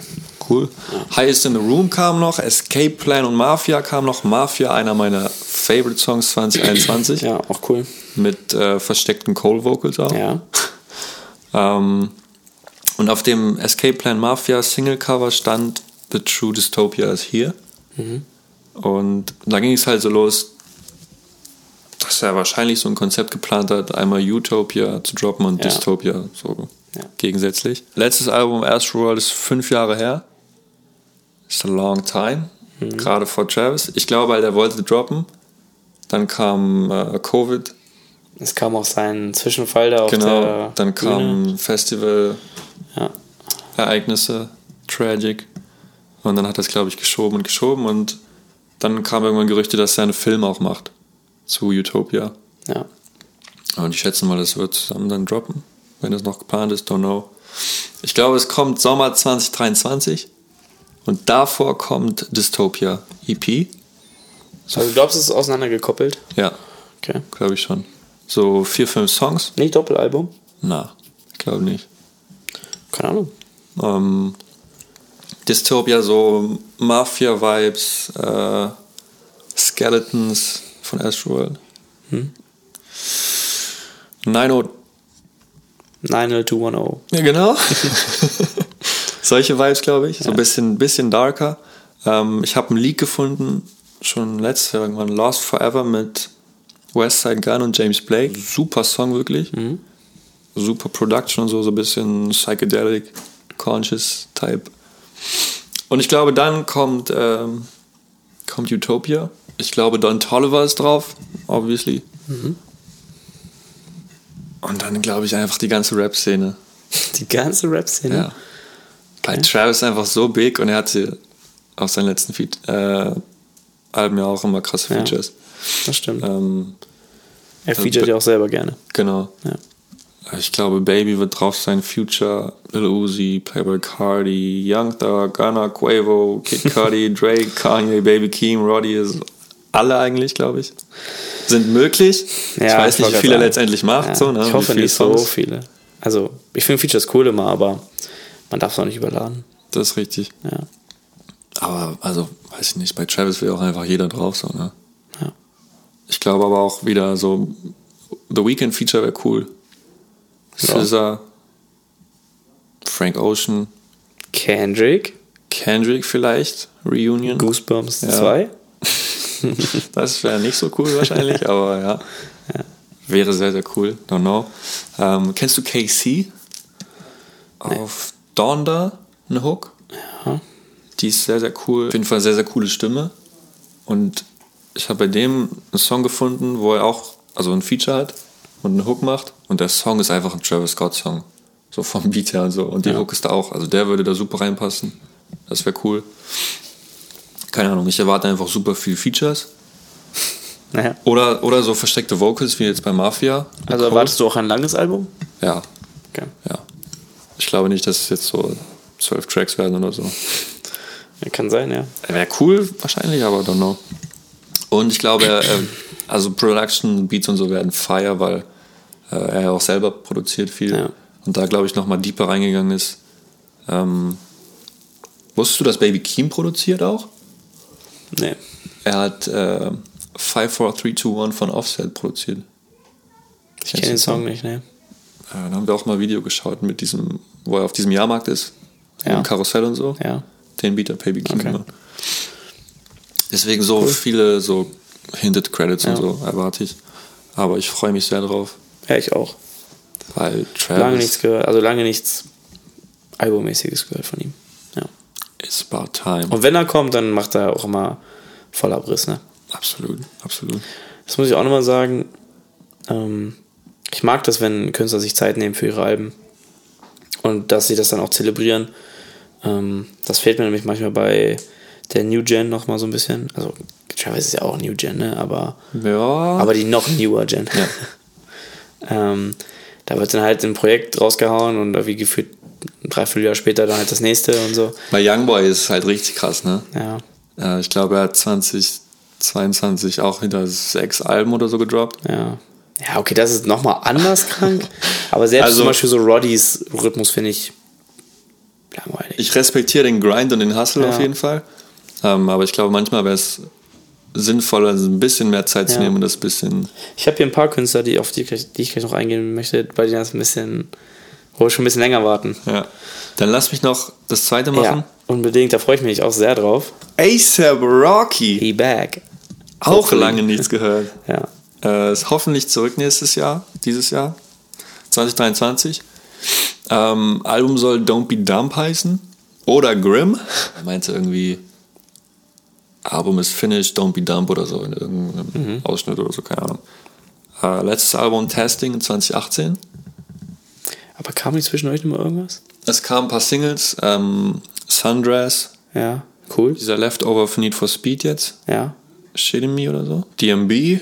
Cool. Highest in the Room kam noch, Escape Plan und Mafia kam noch. Mafia, einer meiner Favorite Songs 2021. Ja, auch cool. Mit äh, versteckten Cold Vocals auch. Ja. Ähm, und auf dem Escape Plan Mafia Single Cover stand The True Dystopia is here. Und da ging es halt so los, dass er wahrscheinlich so ein Konzept geplant hat, einmal Utopia zu droppen und Ja. Dystopia so Ja. gegensätzlich. Letztes Album Astroworld ist fünf Jahre her. It's a long time. Mhm. Gerade vor Travis. Ich glaube, halt, er wollte droppen. Dann kam äh, Covid. Es kam auch sein Zwischenfall da auf Genau. der Dann Bühne. kam Festival. Ja. Tragic. Und dann hat er es, glaube ich, geschoben und geschoben und dann kamen irgendwann Gerüchte, dass er einen Film auch macht zu Utopia. Ja. Und ich schätze mal, das wird zusammen dann droppen, wenn das noch geplant ist, don't know. Ich glaube, es kommt Sommer 2023 und davor kommt Dystopia EP. Also du glaubst, es ist auseinandergekoppelt? Ja, Okay. glaube ich schon. So vier, fünf Songs? Nicht Doppelalbum? Na, ich glaube nicht. Keine Ahnung. Ähm, Dystopia, so Mafia-Vibes, äh, Skeletons von Astroworld. Hm? 90, 90210. ja genau. Solche Vibes, glaube ich. So ein bisschen, bisschen darker. Ähm, ich habe einen Leak gefunden, schon letztes Jahr irgendwann, Lost Forever mit Westside Gun und James Blake. Super Song, wirklich. Super Production und so, so ein bisschen psychedelic, conscious Type. Und ich glaube, dann kommt, ähm, kommt Utopia. Ich glaube, Don Tolliver ist drauf, obviously. Und dann glaube ich einfach die ganze Rap-Szene. Die ganze Rap-Szene? Ja. Weil Travis ist einfach so big und er hatte auf seinen letzten Feed äh, Alben ja auch immer krasse Ja. Features. Das stimmt. Ähm, er featuret ja auch selber gerne. genau. Ja. Ich glaube, Baby wird drauf sein. Future, Lil Uzi, Playboy Cardi, Young Thug, Gunna, Quavo, Kid Cudi, Drake, Kanye, Baby Keem, Roddy. Ist alle eigentlich, glaube ich. Sind möglich. ich Ja, weiß ich nicht, wollte wie viel er gerade letztendlich macht. Ja, so, ne? ich hoffe viele nicht so Songs. viele. Also, ich finde Features cool immer, aber man darf es auch nicht überladen. Das ist richtig. Ja. Aber, also, weiß ich nicht, bei Travis will auch einfach jeder drauf, so, ne? Ja. Ich glaube aber auch wieder so, The Weekend Feature wäre cool. Ja. SZA, Frank Ocean, Kendrick, Kendrick vielleicht, Reunion. Goosebumps Ja. 2. Das wäre nicht so cool wahrscheinlich, aber ja. Wäre sehr, sehr cool. Don't know. Ähm, kennst du KC? Auf Donda, eine Hook. Ja. Die ist sehr, sehr cool. Auf jeden Fall sehr, sehr coole Stimme. Und ich habe bei dem einen Song gefunden, wo er auch also ein Feature hat und einen Hook macht. Und der Song ist einfach ein Travis Scott-Song. So vom Beat her und so. Und die Hook ist da auch. Also der würde da super reinpassen. Das wäre cool. Keine Ahnung, ich erwarte einfach super viel Features. Naja. Oder, oder so versteckte Vocals wie jetzt bei Mafia. Also erwartest du auch ein langes Album? Ja, Okay. ja. Ich glaube nicht, dass es jetzt so zwölf Tracks werden oder so. Ja, kann sein, ja. Wäre cool, wahrscheinlich, aber don't know. Und ich glaube, er, er, also Production, Beats und so werden fire, weil äh, er ja auch selber produziert viel. Ja. Und da, glaube ich, nochmal deeper reingegangen ist. Ähm, wusstest du, dass Baby Keem produziert auch? Nee. Er hat äh, 54321 von Offset produziert. Ich kenne den Song nicht, ne? Ja, dann haben wir auch mal ein Video geschaut mit diesem, wo er auf diesem Jahrmarkt ist. Ja. Im Karussell und so. Ja. Den Beat hat Baby Keem Okay. gemacht. Deswegen so viele so Hinted Credits und Ja. so erwarte ich. Aber ich freue mich sehr drauf, Ja, ich auch. weil Lange nichts Travis gehört, also lange nichts Albummäßiges gehört von ihm. Ja. is about time. Und wenn er kommt, dann macht er auch immer Vollabriss, ne? Absolut, absolut. Das muss ich auch nochmal sagen. Ähm, ich mag das, wenn Künstler sich Zeit nehmen für ihre Alben. Und dass sie das dann auch zelebrieren. Ähm, das fehlt mir nämlich manchmal bei der New Gen nochmal so ein bisschen. Also, Travis ist ja auch New Gen, ne? Aber, Ja, aber die noch newer Gen. Ja. ähm, da wird dann halt ein Projekt rausgehauen und irgendwie gefühlt ein Dreivierteljahr später dann halt das nächste und so. bei Youngboy ist es halt richtig krass, ne? Ja. Äh, ich glaube, er hat 2022 auch hinter sechs Alben oder so gedroppt. Ja. Ja, okay, das ist nochmal anders krank. Aber selbst Also- zum Beispiel so Roddys Rhythmus finde ich langweilig. Ich respektiere den Grind und den Hustle Ja. auf jeden Fall. Ähm, aber ich glaube, manchmal wäre es sinnvoller, ein bisschen mehr Zeit zu Ja. nehmen und das bisschen. Ich habe hier ein paar Künstler, die, auf die, die ich gleich noch eingehen möchte, bei denen das ein bisschen, wo wir schon ein bisschen länger warten. Ja. Dann lass mich noch das zweite machen. Ja, unbedingt, da freue ich mich auch sehr drauf. ASAP Rocky. He back. Auch Hopefully. lange nichts gehört. Ja. Äh, ist hoffentlich zurück nächstes Jahr, dieses Jahr, 2023. Ähm, Album soll Don't Be Dumb heißen. Oder Grim. Er meinte irgendwie, Album ist finished, Don't Be Dumb oder so in irgendeinem Mhm. Ausschnitt oder so, keine Ahnung. Äh, letztes Album Testing in 2018. Aber kam nicht zwischen euch noch mal irgendwas? Es kamen ein paar Singles, ähm, Sundress, Ja, cool. dieser Leftover für Need for Speed jetzt. Ja. Shitting Me oder so. DMB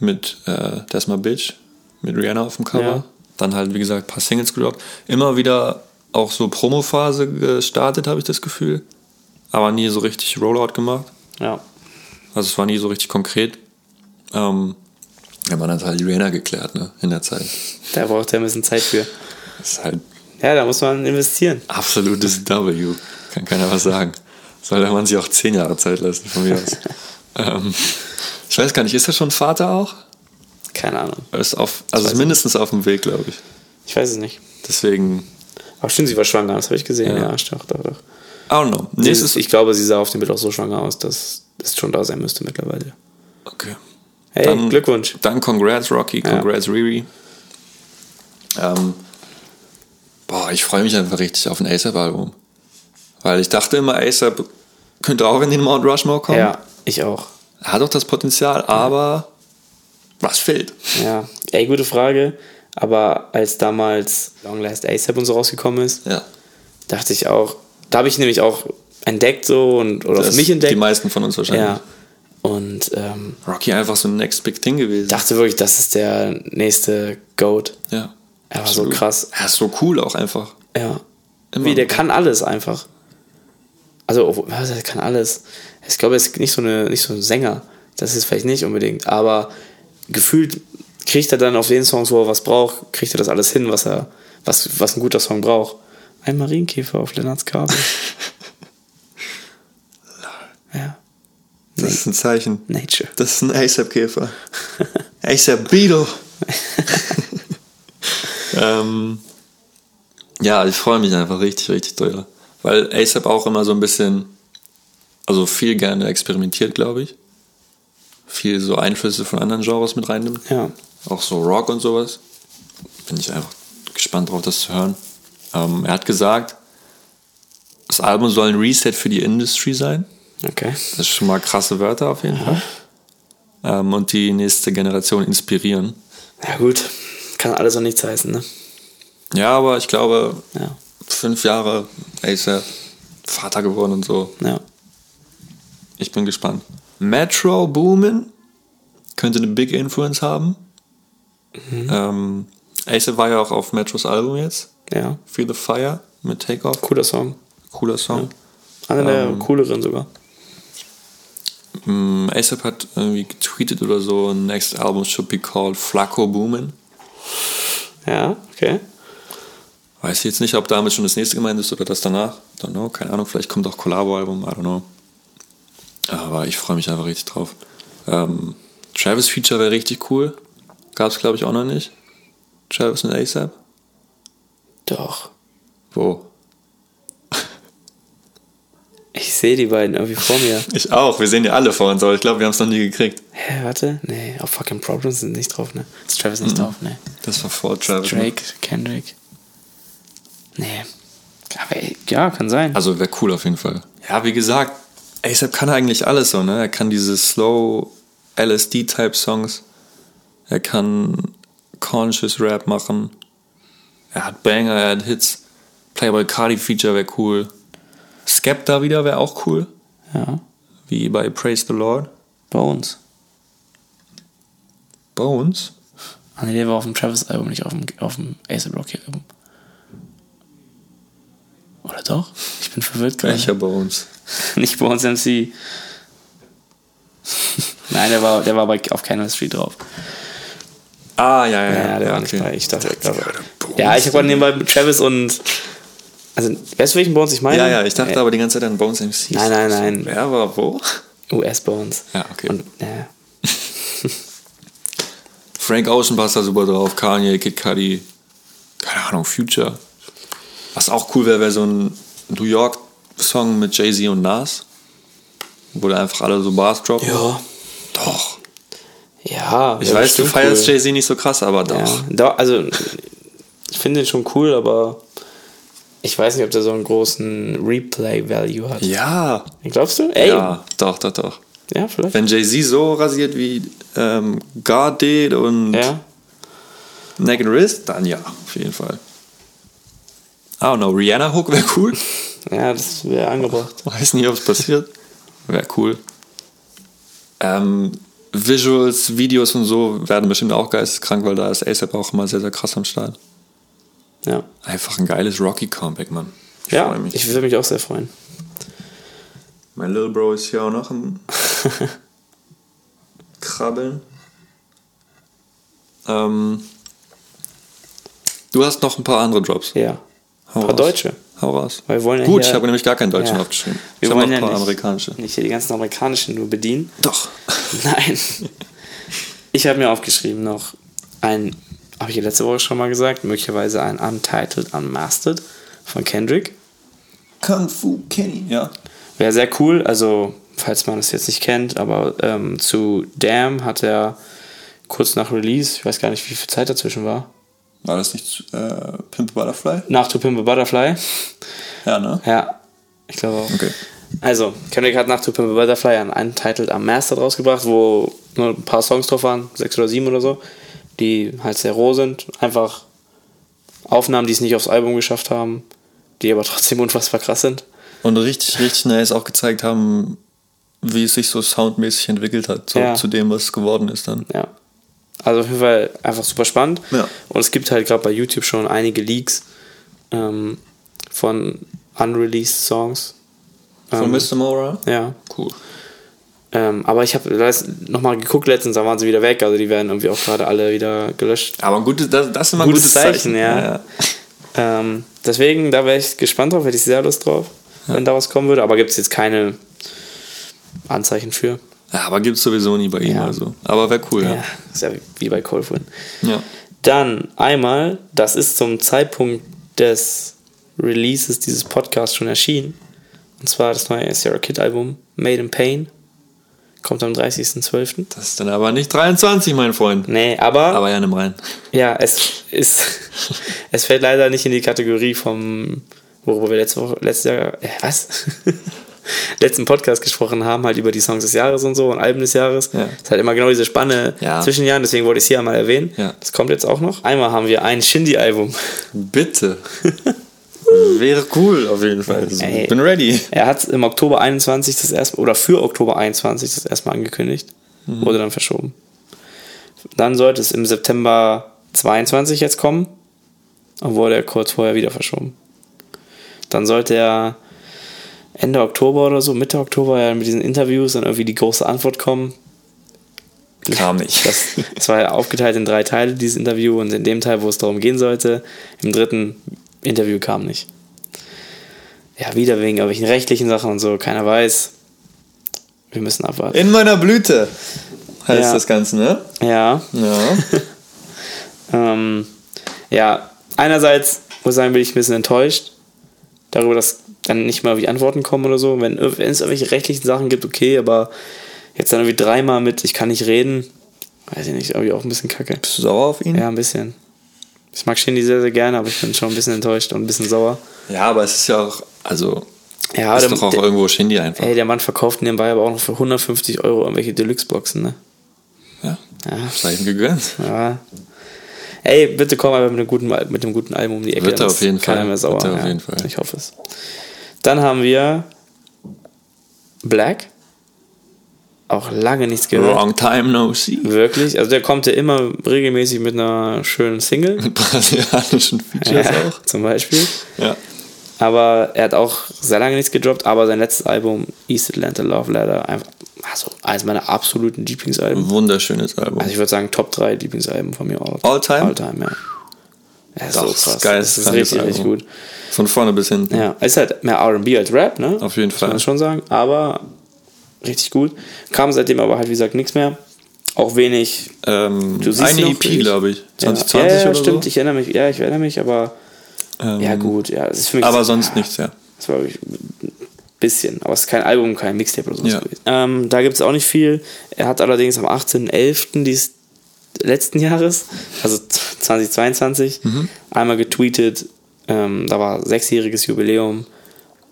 mit äh, That's My Bitch mit Rihanna auf dem Cover. Ja. Dann halt, wie gesagt, ein paar Singles gedroppt. Immer wieder auch so Promophase gestartet, habe ich das Gefühl. Aber nie so richtig Rollout gemacht. Ja. Also es war nie so richtig konkret. Ähm, ja, man hat halt Rihanna geklärt, ne, in der Zeit. Da braucht er ein bisschen Zeit für. Das ist halt Ja, da muss man investieren. absolutes W. Kann keiner was sagen. Soll der Mann sich auch zehn Jahre Zeit lassen, von mir aus. ähm, ich weiß gar nicht, ist er schon Vater auch? Keine Ahnung. Ist auf, also ist mindestens auf dem Weg, glaube ich. Ich weiß es nicht. Deswegen, Aber stimmt, sie war schwanger, das habe ich gesehen. Ja. Ja, doch, doch, doch. I don't know. Nächstes, ist, ich glaube, sie sah auf dem Bild auch so schwanger aus, dass es schon da sein müsste mittlerweile. okay. Hey, Dann- Glückwunsch. Dann Congrats Rocky, Ja. Congrats Riri. Ähm, boah, ich freue mich einfach richtig auf ein ASAP-Album. Weil ich dachte immer, ASAP könnte auch in den Mount Rushmore kommen. Ja, ich auch. Er hat auch das Potenzial, aber was fehlt? Ja, ey, gute Frage. Aber als damals Long Last ASAP und so rausgekommen ist, Ja. dachte ich auch, da habe ich nämlich auch entdeckt so und oder Das für mich entdeckt. Die meisten von uns wahrscheinlich. Ja. Und ähm, Rocky einfach so ein Next Big Thing gewesen. dachte wirklich, das ist der nächste Goat. ja. Er war so krass. Er ist so cool auch einfach. Ja. Immer. Wie, der kann alles einfach. Also, was, er kann alles. Ich glaube, er ist nicht so, eine, nicht so ein Sänger. Das ist vielleicht nicht unbedingt. Aber gefühlt kriegt er dann auf den Songs, wo er was braucht, kriegt er das alles hin, was er, was, was ein guter Song braucht. Ein Marienkäfer auf Lennarts Kabel. ja. Das ist ein Zeichen. Nature. Das ist ein ASAP-Käfer. ASAP Beetle. ähm, ja, ich freue mich einfach richtig, richtig doll. Weil ASAP auch immer so ein bisschen, also viel gerne experimentiert, glaube ich. Viel so Einflüsse von anderen Genres mit reinnimmt. Ja. Auch so Rock und sowas. Bin ich einfach gespannt drauf, das zu hören. Ähm, er hat gesagt, das Album soll ein Reset für die Industry sein. Okay. Das ist schon mal krasse Wörter auf jeden Fall. Ähm, und die nächste Generation inspirieren. Ja, gut. Kann alles und nichts heißen, ne? Ja, aber ich glaube, Ja. fünf Jahre ASAP, Vater geworden und so. Ja. Ich bin gespannt. Metro Boomin könnte eine Big Influence haben. Ähm, ASAP war ja auch auf Metros Album jetzt. Ja. Feel the Fire mit Takeoff. Cooler Song. Cooler Song. Einer der Ähm. cooleren sogar. Ähm, ASAP hat irgendwie getweetet oder so, next album should be called Flacco Boomin. Ja, okay. Weiß ich jetzt nicht, ob damit schon das nächste gemeint ist oder das danach. Don't know, keine Ahnung, vielleicht kommt auch Collabo-Album, I don't know. Aber ich freue mich einfach richtig drauf. Ähm, Travis Feature wäre richtig cool. Gab es, glaube ich, auch noch nicht. Travis und ASAP. Doch. Wo? Ich sehe die beiden irgendwie vor mir. Ich auch, wir sehen die alle vor uns, aber ich glaube, wir haben es noch nie gekriegt. Hä, warte? Nee, auf fucking Problems sind nicht drauf, ne? Ist Travis nicht drauf, ne? Das war vor Travis. ne? Drake, Kendrick. Nee. Aber ey, ja, kann sein. Also wäre cool auf jeden Fall. Ja, wie gesagt, ASAP kann eigentlich alles so, ne? Er kann diese slow LSD-Type-Songs. Er kann Conscious Rap machen. Er hat Banger, er hat Hits. Playboy Cardi Feature wäre cool. Skepta wieder wäre auch cool. ja. Wie bei Praise the Lord. Bones. Bones. Ah, nee, der war auf dem Travis-Album, nicht auf dem, auf dem Ace Rocky-Album. Oder doch? Ich bin verwirrt gerade. Welcher Bones? Nicht Bones MC. Nein, der war, der war bei, auf keiner Street drauf. Ah, ja, ja, Ja, der war okay. nicht bei. Ich dachte, dachte gerade, Bones. ja, ich habe gerade nebenbei mit Travis und. Also, weißt du, welchen Bones ich meine? Ja, ja, ich dachte Äh, aber die ganze Zeit an Bones MC. Nein, nein, nein. Wer war wo? US-Bones. Ja, okay. Und, ja. Frank Ocean passt da super drauf, Kanye, Kid Cudi, keine Ahnung, Future. Was auch cool wäre, wäre so ein New York-Song mit Jay-Z und Nas. Wo da einfach alle so Bars droppen. Ja. Doch. Ja. Ich ja, weiß, du feierst cool. Jay-Z nicht so krass, aber doch. Ja, doch, also ich finde den schon cool, aber ich weiß nicht, ob der so einen großen Replay-Value hat. Ja. Glaubst du? Ey, ja, Ja, doch, doch, doch. vielleicht. Wenn Jay-Z so rasiert wie ähm, God did und ja, Neck and Wrist, dann ja, auf jeden Fall. I don't know, Rihanna Hook wäre cool. ja, das wäre angebracht. Weiß nicht, ob es passiert. Wäre cool. Ähm, Visuals, Videos und so werden bestimmt auch geisteskrank, weil da ist ASAP auch immer sehr, sehr krass am Start. Ja, Einfach ein geiles Rocky-Comeback, Mann. Ich ja freu mich. ich würde mich auch sehr freuen. mein Little Bro ist hier auch noch am Krabbeln. Ähm, du hast noch ein paar andere Drops. Ja, Hau ein paar raus. Deutsche. Hau raus. Weil wir wollen ja Gut, hier- ich habe nämlich gar keinen Deutschen Ja. aufgeschrieben. Wir ich habe noch wollen ein ja paar nicht, amerikanische. nicht hier die ganzen amerikanischen nur bedienen. Doch. Nein. Ich habe mir aufgeschrieben noch ein, habe ich ja letzte Woche schon mal gesagt, möglicherweise ein Untitled Unmastered von Kendrick. Kung Fu Kenny. Ja. Wäre sehr cool, also falls man es jetzt nicht kennt, aber ähm, zu Damn hat er kurz nach Release, ich weiß gar nicht, wie viel Zeit dazwischen war, War das nicht äh, Pimp Butterfly? nach To Pimp Butterfly, Ja, ne? ja, ich glaube auch. Okay. Also, Kendrick hat nach To Pimp Butterfly einen Untitled Unmastered rausgebracht, wo nur ein paar Songs drauf waren, sechs oder sieben oder so, die halt sehr roh sind, einfach Aufnahmen, die es nicht aufs Album geschafft haben, die aber trotzdem unfassbar krass sind. Und richtig, richtig nice auch gezeigt haben, wie es sich so soundmäßig entwickelt hat, so Ja. zu dem, was es geworden ist dann. Ja. Also auf jeden Fall einfach super spannend. Ja. Und es gibt halt gerade bei YouTube schon einige Leaks ähm, von unreleased Songs. Von Ähm, Mr. Mora? Ja. Cool. Ähm, aber ich habe nochmal geguckt letztens, da waren sie wieder weg. Also die werden irgendwie auch gerade alle wieder gelöscht. Aber ein gutes, das, das ist immer ein Gutes gutes Zeichen, Zeichen. ja. Ähm, deswegen, da wäre ich gespannt drauf, hätte ich sehr Lust drauf, wenn da was kommen würde. Aber gibt es jetzt keine Anzeichen für. Ja, aber gibt's sowieso nie bei ihm. Ja. Also. Aber wäre cool, Ja, ja. ist ja wie bei Colfin. ja. Dann einmal, das ist zum Zeitpunkt des Releases dieses Podcasts schon erschienen. Und zwar das neue Sarah Kid Album Made in Pain. Kommt am 30.12. Das ist dann aber nicht 23, mein Freund. Nee, aber, Aber ja, nimm rein. ja, es ist es fällt leider nicht in die Kategorie vom worüber wir letzte Woche letztes Jahr äh, was letzten Podcast gesprochen haben, halt über die Songs des Jahres und so und Alben des Jahres. Ja. Ist halt immer genau diese Spanne Ja. zwischen Jahren, deswegen wollte ich es hier einmal erwähnen. Ja. Das kommt jetzt auch noch. Einmal haben wir ein Shindy-Album. Bitte. Wäre cool, auf jeden Fall. Also, Ey. bin ready. Er hat im Oktober 21 das erste oder für Oktober 21 das erste Mal angekündigt, wurde dann verschoben. Dann sollte es im September 22 jetzt kommen und wurde er kurz vorher wieder verschoben. Dann sollte er Ende Oktober oder so, Mitte Oktober ja mit diesen Interviews dann irgendwie die große Antwort kommen. Kam nicht. Das, das war ja aufgeteilt in drei Teile, dieses Interview, und in dem Teil, wo es darum gehen sollte, im dritten Interview kam nicht. Ja, wieder wegen irgendwelchen rechtlichen Sachen und so, keiner weiß. Wir müssen abwarten. In meiner Blüte heißt Ja. das Ganze, ne? Ja, Ja. ähm, ja, einerseits muss ich sagen, bin ich ein bisschen enttäuscht darüber, dass dann nicht mal wie Antworten kommen oder so. Wenn, wenn es irgendwelche rechtlichen Sachen gibt, okay, aber jetzt dann irgendwie dreimal mit, ich kann nicht reden, weiß ich nicht, irgendwie auch ein bisschen kacke. Bist du sauer auf ihn? Ja, ein bisschen. Ich mag Shindy sehr, sehr gerne, aber ich bin schon ein bisschen enttäuscht und ein bisschen sauer. Ja, aber es ist ja auch, also, Ja, ist der, doch auch der, irgendwo Shindy einfach. ey, der Mann verkauft nebenbei aber auch noch für 150 Euro irgendwelche Deluxe-Boxen, ne? Ja. Ja. Sei ihm gegönnt. ja. Ey, bitte komm aber mit einem guten, mit einem guten Album um die Ecke. Wird er auf jeden keiner Fall. Mehr sauer. Wird er auf jeden Fall. Ich hoffe es. Dann haben wir Black. Auch lange nichts gehört. Wrong time, no see. Wirklich. Also der kommt ja immer regelmäßig mit einer schönen Single. Mit brasilianischen Features Ja, auch. Zum Beispiel. Ja. Aber er hat auch sehr lange nichts gedroppt, aber sein letztes Album, East Atlanta Love Letter, einfach, also eines meiner absoluten Lieblingsalben. Wunderschönes Album. Also ich würde sagen, Top 3 Lieblingsalben von mir. All, All time? All time, ja. Ja so das ist krass. geil, Das ist richtig, richtig gut. Von vorne bis hinten. Ja, ist halt mehr R&B als Rap, ne? Auf jeden Fall. man schon sagen, aber richtig gut. Kam seitdem aber halt, wie gesagt, nichts mehr. Auch wenig. Ähm, Du siehst eine noch EP, glaube ich. Ja, 2020 ja, ja, oder stimmt, so. ich erinnere mich. Ja, ich erinnere mich, aber Ähm, ja gut, ja, es ist für mich Aber sonst nichts, ja. Das war wirklich ein bisschen, aber es ist kein Album, kein Mixtape oder so. Ja. gewesen. Ähm, da gibt es auch nicht viel. Er hat allerdings am 18.11. dieses letzten Jahres, also 2022, Mhm. einmal getweetet, ähm, da war sechsjähriges Jubiläum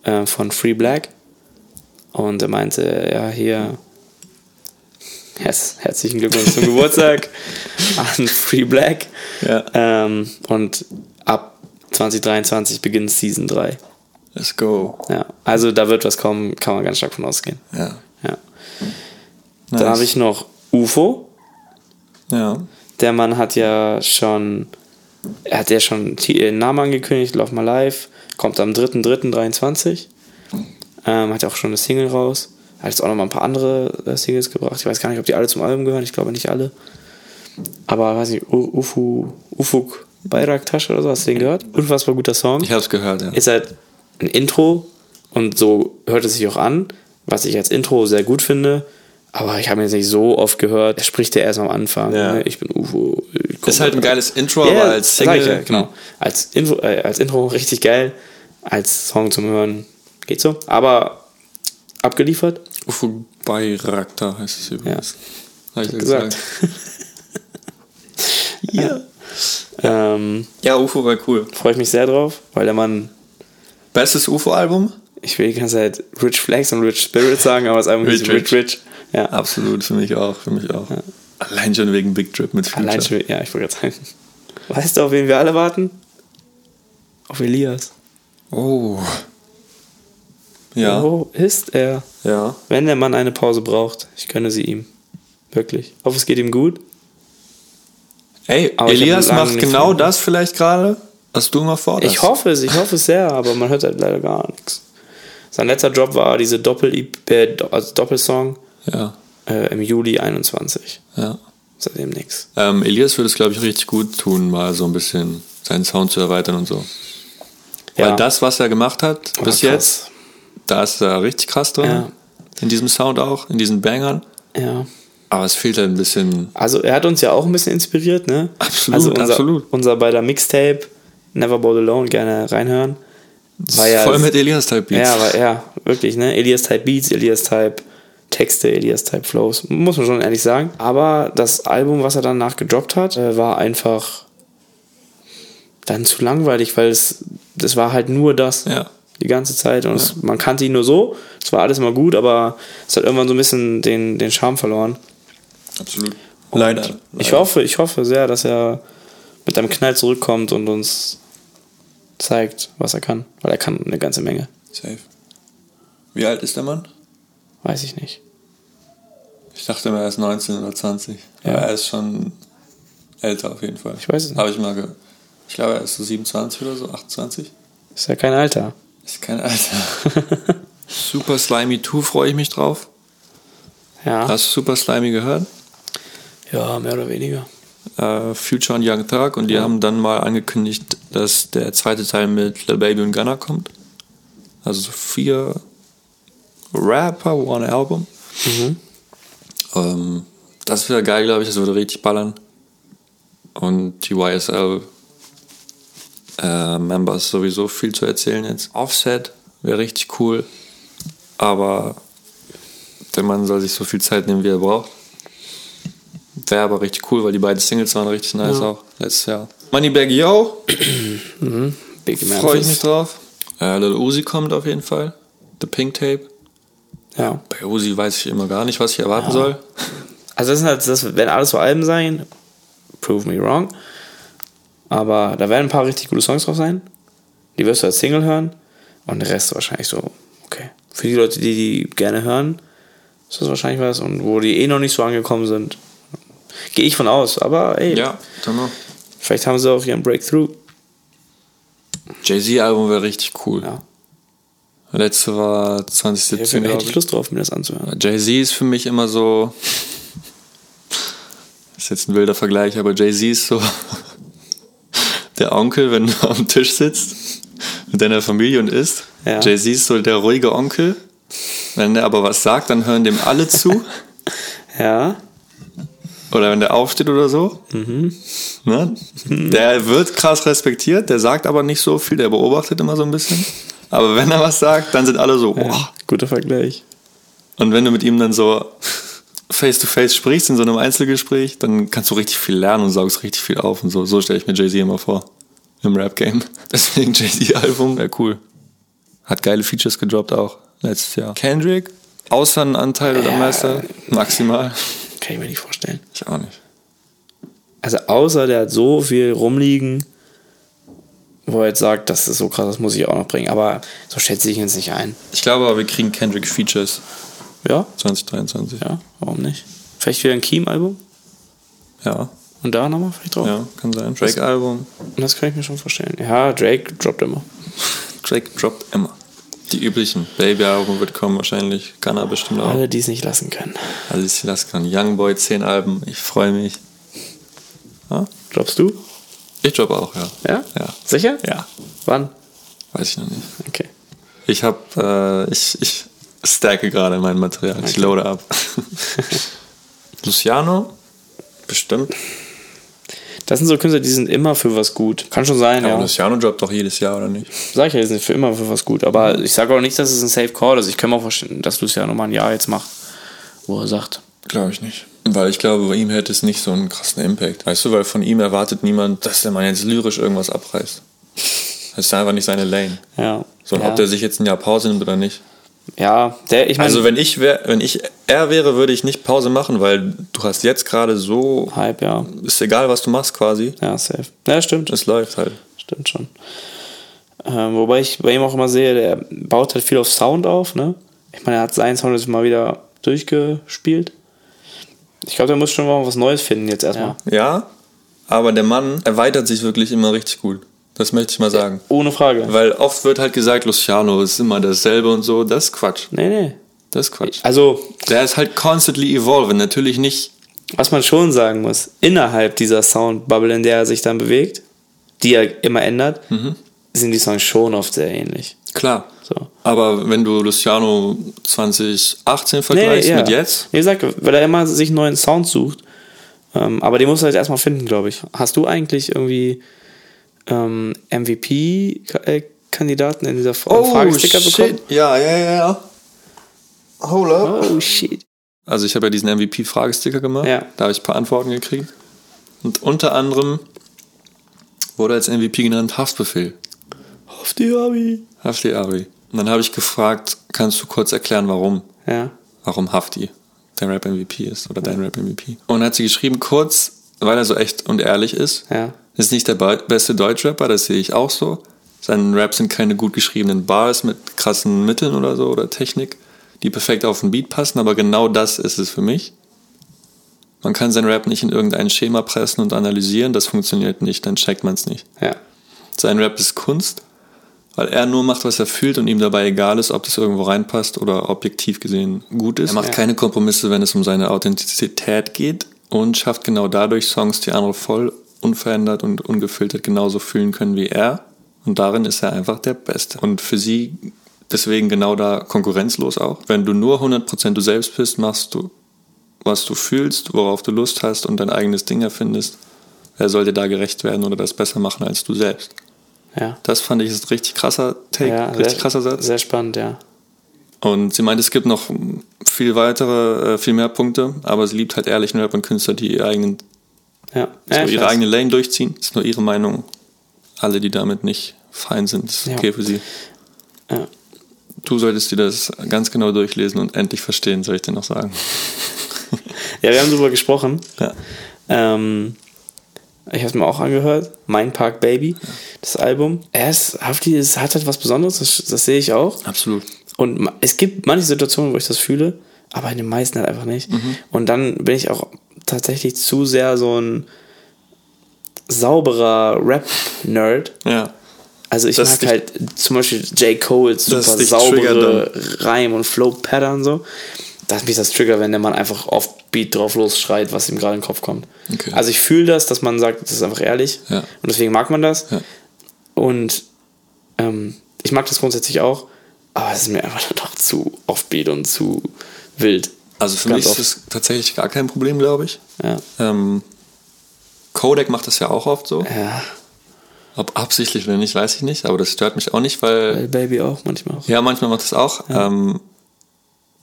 äh, von Free Black und er meinte, ja, hier Herz, herzlichen Glückwunsch zum Geburtstag an Free Black. Ja. Ähm, und ab 2023 beginnt Season 3. Let's go. Ja, also da wird was kommen, kann man ganz stark von ausgehen. Ja. Ja. Nice. Dann habe ich noch UFO. Ja. Der Mann hat ja schon, er hat ja schon äh, Namen angekündigt, Love My Life, kommt am 3.3.23. Ähm, hat ja auch schon eine Single raus. Hat jetzt auch noch mal ein paar andere äh, Singles gebracht. Ich weiß gar nicht, ob die alle zum Album gehören. Ich glaube nicht alle. Aber weiß nicht, Ufu, Ufuk Bayraktasch oder so, hast du den gehört? Unfassbar guter Song. Ich habe es gehört, ja. ist halt ein Intro und so hört es sich auch an, was ich als Intro sehr gut finde. Aber ich habe ihn jetzt nicht so oft gehört. Er spricht ja erst am Anfang. Ja. Ne? Ich bin UFO. ich Ist halt ein geiles Intro, Ja, aber als Single. Ja, genau. Als, Info, äh, als Intro richtig geil. Als Song zum Hören geht so. Aber abgeliefert. Ufo Bayraktar heißt es übrigens. Hab ich ja gesagt. Ja. Ähm, Ja, Ufo war cool. Freue ich mich sehr drauf, weil der Mann, Bestes Ufo-Album? Ich will die ganze Zeit Rich Flags und Rich Spirit sagen, aber es ist einfach Rich nicht Rich Rich. Ja. Absolut, für mich auch. Für mich auch. Allein schon wegen Big Trip mit Future. Allein schon, ja, ich wollte gerade sagen. Weißt du, auf wen wir alle warten? Auf Elias. Oh. Ja. Wo ist er? Ja. Wenn der Mann eine Pause braucht, ich gönne sie ihm. Wirklich. Ich hoffe, es geht ihm gut. Ey, Aber Elias macht genau das vielleicht gerade, was du immer forderst. Ich hoffe es, ich hoffe es sehr, aber man hört halt leider gar nichts. Sein letzter Job war diese Doppel äh, also Doppelsong Ja, äh, im Juli 21. ja. Seitdem nichts. Ähm, Elias würde es, glaube ich, richtig gut tun, mal so ein bisschen seinen Sound zu erweitern und so. Ja. Weil das, was er gemacht hat War bis krass. jetzt, da ist er richtig krass drin. Ja. In diesem Sound auch, in diesen Bangern. Ja. Aber es fehlt halt ein bisschen. Also er hat uns ja auch ein bisschen inspiriert, ne? Absolut, also unser, absolut. Unser beider Mixtape, Never Bold Alone, gerne reinhören. War ja, voll mit Elias-Type Beats. Ja, aber ja, wirklich, ne? Elias Type Beats, Elias Type Texte, Elias Type Flows, muss man schon ehrlich sagen. Aber das Album, was er danach gedroppt hat, äh, war einfach dann zu langweilig, weil es das war halt nur das Ja. die ganze Zeit und es, man kannte ihn nur so. Es war alles mal gut, aber es hat irgendwann so ein bisschen den, den Charme verloren. Absolut. Und Leider. Ich hoffe, ich hoffe sehr, dass er mit einem Knall zurückkommt und uns zeigt, was er kann. Weil er kann eine ganze Menge. Safe. Wie alt ist der Mann? Weiß ich nicht. Ich dachte immer, er ist 19 oder 20. Ja. Aber er ist schon älter auf jeden Fall. Ich weiß es nicht. Habe ich mal ge Ich glaube, er ist so 27 oder so, 28. Ist ja kein Alter. Ist kein Alter. Super Slimy 2 freue ich mich drauf. Ja. Hast du Super Slimy gehört? Ja, mehr oder weniger. Äh, Future und Young Thug und die haben dann mal angekündigt, dass der zweite Teil mit Lil Baby und Gunna kommt. Also so vier Rapper, one Album. Ähm, das wäre geil, glaube ich, das würde richtig ballern. Und die YSL äh, Members sowieso viel zu erzählen jetzt. Offset wäre richtig cool, aber der Mann soll sich so viel Zeit nehmen, wie er braucht. Wäre aber richtig cool, weil die beiden Singles waren richtig nice auch letztes Jahr. Moneybag Yo, Big freue ich mich drauf. Äh, Lil Uzi kommt auf jeden Fall. The Pink Tape. Ja. Bei Uzi weiß ich immer gar nicht, was ich erwarten soll. Also das sind halt, das werden alles so Alben sein. Prove me wrong. Aber da werden ein paar richtig gute Songs drauf sein. Die wirst du als Single hören. Und der Rest wahrscheinlich so, okay. Für die Leute, die die gerne hören, ist das wahrscheinlich was. Und wo die eh noch nicht so angekommen sind, gehe ich von aus. Aber ey, Ja, noch. vielleicht haben sie auch ihren Breakthrough. Jay-Z-Album wäre richtig cool. Ja. Letzte war Ich 2017, hätte glaube ich ich. Lust drauf, mir das anzuhören. Jay-Z ist für mich immer so. ist jetzt ein wilder Vergleich, aber Jay-Z ist so der Onkel, wenn du am Tisch sitzt mit deiner Familie und isst. Ja. Jay-Z ist so der ruhige Onkel. Wenn der aber was sagt, dann hören dem alle zu. Ja. Oder wenn der aufsteht oder so. Ne? Der wird krass respektiert, der sagt aber nicht so viel, der beobachtet immer so ein bisschen. Aber wenn er was sagt, dann sind alle so, ja. wow. Guter Vergleich. Und wenn du mit ihm dann so face to face sprichst in so einem Einzelgespräch, dann kannst du richtig viel lernen und saugst richtig viel auf und so. So stelle ich mir Jay-Z immer vor. Im Rap-Game. Deswegen Jay-Z-Album wäre cool. Hat geile Features gedroppt auch letztes Jahr. Kendrick, außer ein Anteil oder. Meister, maximal. Kann ich mir nicht vorstellen. Ich auch nicht. Also außer der hat so viel rumliegen, wo er jetzt sagt, das ist so krass, das muss ich auch noch bringen. Aber so schätze ich ihn jetzt nicht ein. Ich glaube aber, wir kriegen Kendrick Features Ja, 2023. ja, warum nicht? Vielleicht wieder ein Keem-Album Ja, und da nochmal vielleicht drauf. ja, kann sein. Drake-Album. Das kann ich mir schon vorstellen. Ja, Drake droppt immer. Drake droppt immer. Die üblichen. Baby-Album wird kommen wahrscheinlich. Gunna bestimmt auch. Alle, die es nicht lassen können. Alles das kann. Youngboy 10 Alben. Ich freue mich. Ja? Droppst du? Ich droppe auch, ja. Ja? Ja. Sicher? Ja. Wann? Weiß ich noch nicht. Okay. Ich habe, äh, ich, ich stacke gerade mein Material. Ich loade ab. Luciano? Bestimmt. Das sind so Künstler, die sind immer für was gut. Kann schon sein, Aber ja. Luciano droppt doch jedes Jahr, oder nicht? Sag ich ja, die sind für immer für was gut. Aber ich sage auch nicht, dass es ein Safe Call ist. Ich kann mir auch vorstellen, dass Luciano mal ein Jahr jetzt macht, wo er sagt, Glaube ich nicht. Weil ich glaube, bei ihm hätte es nicht so einen krassen Impact. Weißt du, weil von ihm erwartet niemand, dass der Mann jetzt lyrisch irgendwas abreißt. Das ist einfach nicht seine Lane. ja. So, und ja. ob der sich jetzt ein Jahr Pause nimmt oder nicht. Ja, der, ich meine, Also wenn ich wär, wenn ich er wäre, würde ich nicht Pause machen, weil du hast jetzt gerade so, Hype, ja. ist egal, was du machst quasi. Ja, safe. Ja, stimmt. Es läuft halt. Stimmt schon. Ähm, wobei ich bei ihm auch immer sehe, der baut halt viel auf Sound auf, ne? Ich meine, er hat seinen Sound jetzt mal wieder durchgespielt. Ich glaube, der muss schon mal was Neues finden jetzt erstmal. Ja. ja, aber der Mann erweitert sich wirklich immer richtig gut. Das möchte ich mal sagen. Ohne Frage. Weil oft wird halt gesagt, Luciano ist immer dasselbe und so. Das ist Quatsch. Nee, nee. Das ist Quatsch. Also, Der ist halt constantly evolving. Natürlich nicht. was man schon sagen muss, innerhalb dieser Soundbubble, in der er sich dann bewegt, die er immer ändert, sind die Songs schon oft sehr ähnlich. Klar. So. Aber wenn du Luciano 2018 vergleichst mit jetzt, Wie gesagt, weil er immer sich einen neuen Sound sucht. Ähm, aber den muss er jetzt erstmal finden, glaube ich. Hast du eigentlich irgendwie ähm, MVP-Kandidaten in dieser Fra Fragesticker bekommen? Ja, ja, ja, ja. Hold up. Oh shit. Also ich habe ja diesen MVP-Fragesticker gemacht. Ja. Da habe ich ein paar Antworten gekriegt. Und unter anderem wurde als MVP genannt Haftbefehl. Die Abi. Hafti Ari. Und dann habe ich gefragt, kannst du kurz erklären, warum? Ja. Warum Hafti der Rap-MVP ist oder dein Rap-MVP. Und dann hat sie geschrieben, kurz, weil er so echt und ehrlich ist. Ja. Ist nicht der be- beste Deutschrapper, das sehe ich auch so. Seine Raps sind keine gut geschriebenen Bars mit krassen Mitteln oder so oder Technik, die perfekt auf den Beat passen, aber genau das ist es für mich. Man kann sein Rap nicht in irgendein Schema pressen und analysieren, das funktioniert nicht, dann checkt man es nicht. Ja. Sein Rap ist Kunst, weil er nur macht, was er fühlt und ihm dabei egal ist, ob das irgendwo reinpasst oder objektiv gesehen gut ist. Er macht Ja. keine Kompromisse, wenn es um seine Authentizität geht und schafft genau dadurch Songs, die andere voll unverändert und ungefiltert genauso fühlen können wie er. Und darin ist er einfach der Beste. Und für sie deswegen genau da konkurrenzlos auch. Wenn du nur 100% du selbst bist, machst du, was du fühlst, worauf du Lust hast und dein eigenes Ding erfindest. Wer soll dir da gerecht werden oder das besser machen als du selbst? Ja. Das fand ich ist ein richtig krasser Take, ja richtig sehr, krasser Satz. Sehr spannend, ja. Und sie meint, es gibt noch viel weitere, äh, viel mehr Punkte, aber sie liebt halt ehrlichen Rap und Künstler, die ihre, eigenen, Ja. so ja ich ihre weiß. eigene Lane durchziehen. Das ist nur ihre Meinung. Alle, die damit nicht fein sind, ist Ja. okay für sie. Ja. Du solltest dir das ganz genau durchlesen und endlich verstehen, soll ich dir noch sagen. ja, wir haben darüber gesprochen. Ja. Ähm, ich habe es mir auch angehört. Mein Park Baby, das Album. Er ist, Hafti es hat halt was Besonderes, das, das sehe ich auch. Absolut. Und es gibt manche Situationen, wo ich das fühle, aber in den meisten halt einfach nicht. Und dann bin ich auch tatsächlich zu sehr so ein sauberer Rap-Nerd. Ja. Also ich Das mag halt zum Beispiel J. Cole's Das super saubere Reim- und Flow-Pattern so. Das mich das Trigger, wenn der Mann einfach auf Beat drauf losschreit, was ihm gerade in den Kopf kommt. Okay. Also ich fühle das, dass man sagt, das ist einfach ehrlich. Ja. Und deswegen mag man das. Ja. Und ähm, ich mag das grundsätzlich auch, aber es ist mir einfach dann doch zu offbeat und zu wild. Also für Ganz mich ist oft. das tatsächlich gar kein Problem, glaube ich. Ja. Ähm, Kodak macht das ja auch oft so. Ja, Ob absichtlich oder nicht, weiß ich nicht, aber das stört mich auch nicht, weil weil Baby auch manchmal auch. Ja, manchmal macht das auch. Ähm,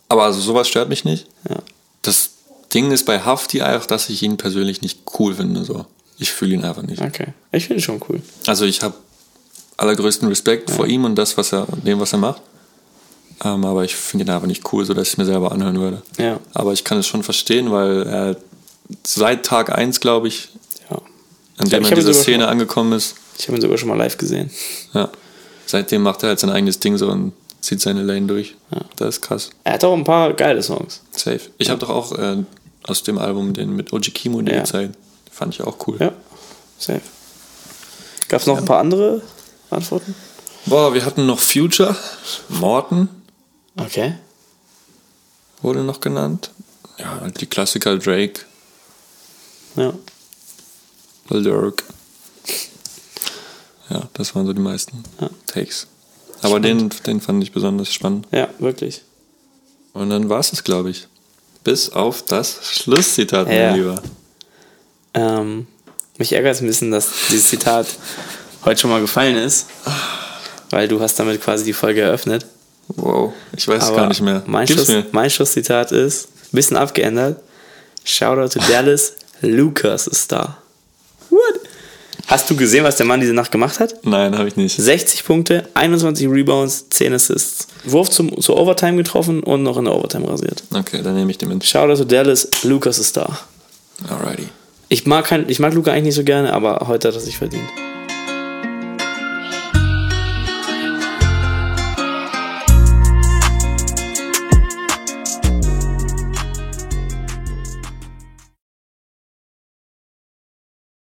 aber also sowas stört mich nicht. Ja. Das Ding ist bei Hafti einfach, dass ich ihn persönlich nicht cool finde. So. Ich fühle ihn einfach nicht. Okay. Ich finde es schon cool. Also ich habe allergrößten Respekt vor ihm und das, was er, dem, was er macht. Ähm, aber ich finde ihn einfach nicht cool, sodass ich es mir selber anhören würde. Ja. Aber ich kann es schon verstehen, weil er seit Tag 1, glaube ich, Ja. an Ich dem er in dieser Szene schon- angekommen ist, Ich habe ihn sogar schon mal live gesehen. ja, seitdem macht er halt sein eigenes Ding so und zieht seine Lane durch. Das ist krass. Er hat auch ein paar geile Songs. Safe. Ich habe doch auch äh, aus dem Album den mit Oji Kimo die Ja. gezeigt. Fand ich auch cool. Ja, safe. Gab es noch ein paar andere Antworten? Boah, wir hatten noch Future. Morton Okay. wurde noch genannt. Ja, halt die Klassiker Drake, Ja. Lil Durk. Ja, das waren so die meisten Ja. Takes. Aber den, den fand ich besonders spannend. Ja, wirklich. Und dann war es es, glaube ich. Bis auf das Schlusszitat, mein Ja. Lieber. Ähm, mich ärgert es ein bisschen, dass dieses Zitat heute schon mal gefallen ist. Weil du hast damit quasi die Folge eröffnet. Wow, ich weiß es gar nicht mehr. Mein, Gib's Schluss, mir. mein Schlusszitat ist, ein bisschen abgeändert. Shoutout to Dallas, Lucas ist da. What? Hast du gesehen, was der Mann diese Nacht gemacht hat? Nein, habe ich nicht. 60 Punkte, 21 Rebounds, 10 Assists. Wurf zum, zur Overtime getroffen und noch in der Overtime rasiert. Okay, dann nehme ich den mit. Shoutout to Dallas, Lucas ist da. Alrighty. Ich mag, kein, ich mag Luca eigentlich nicht so gerne, aber heute hat er sich verdient.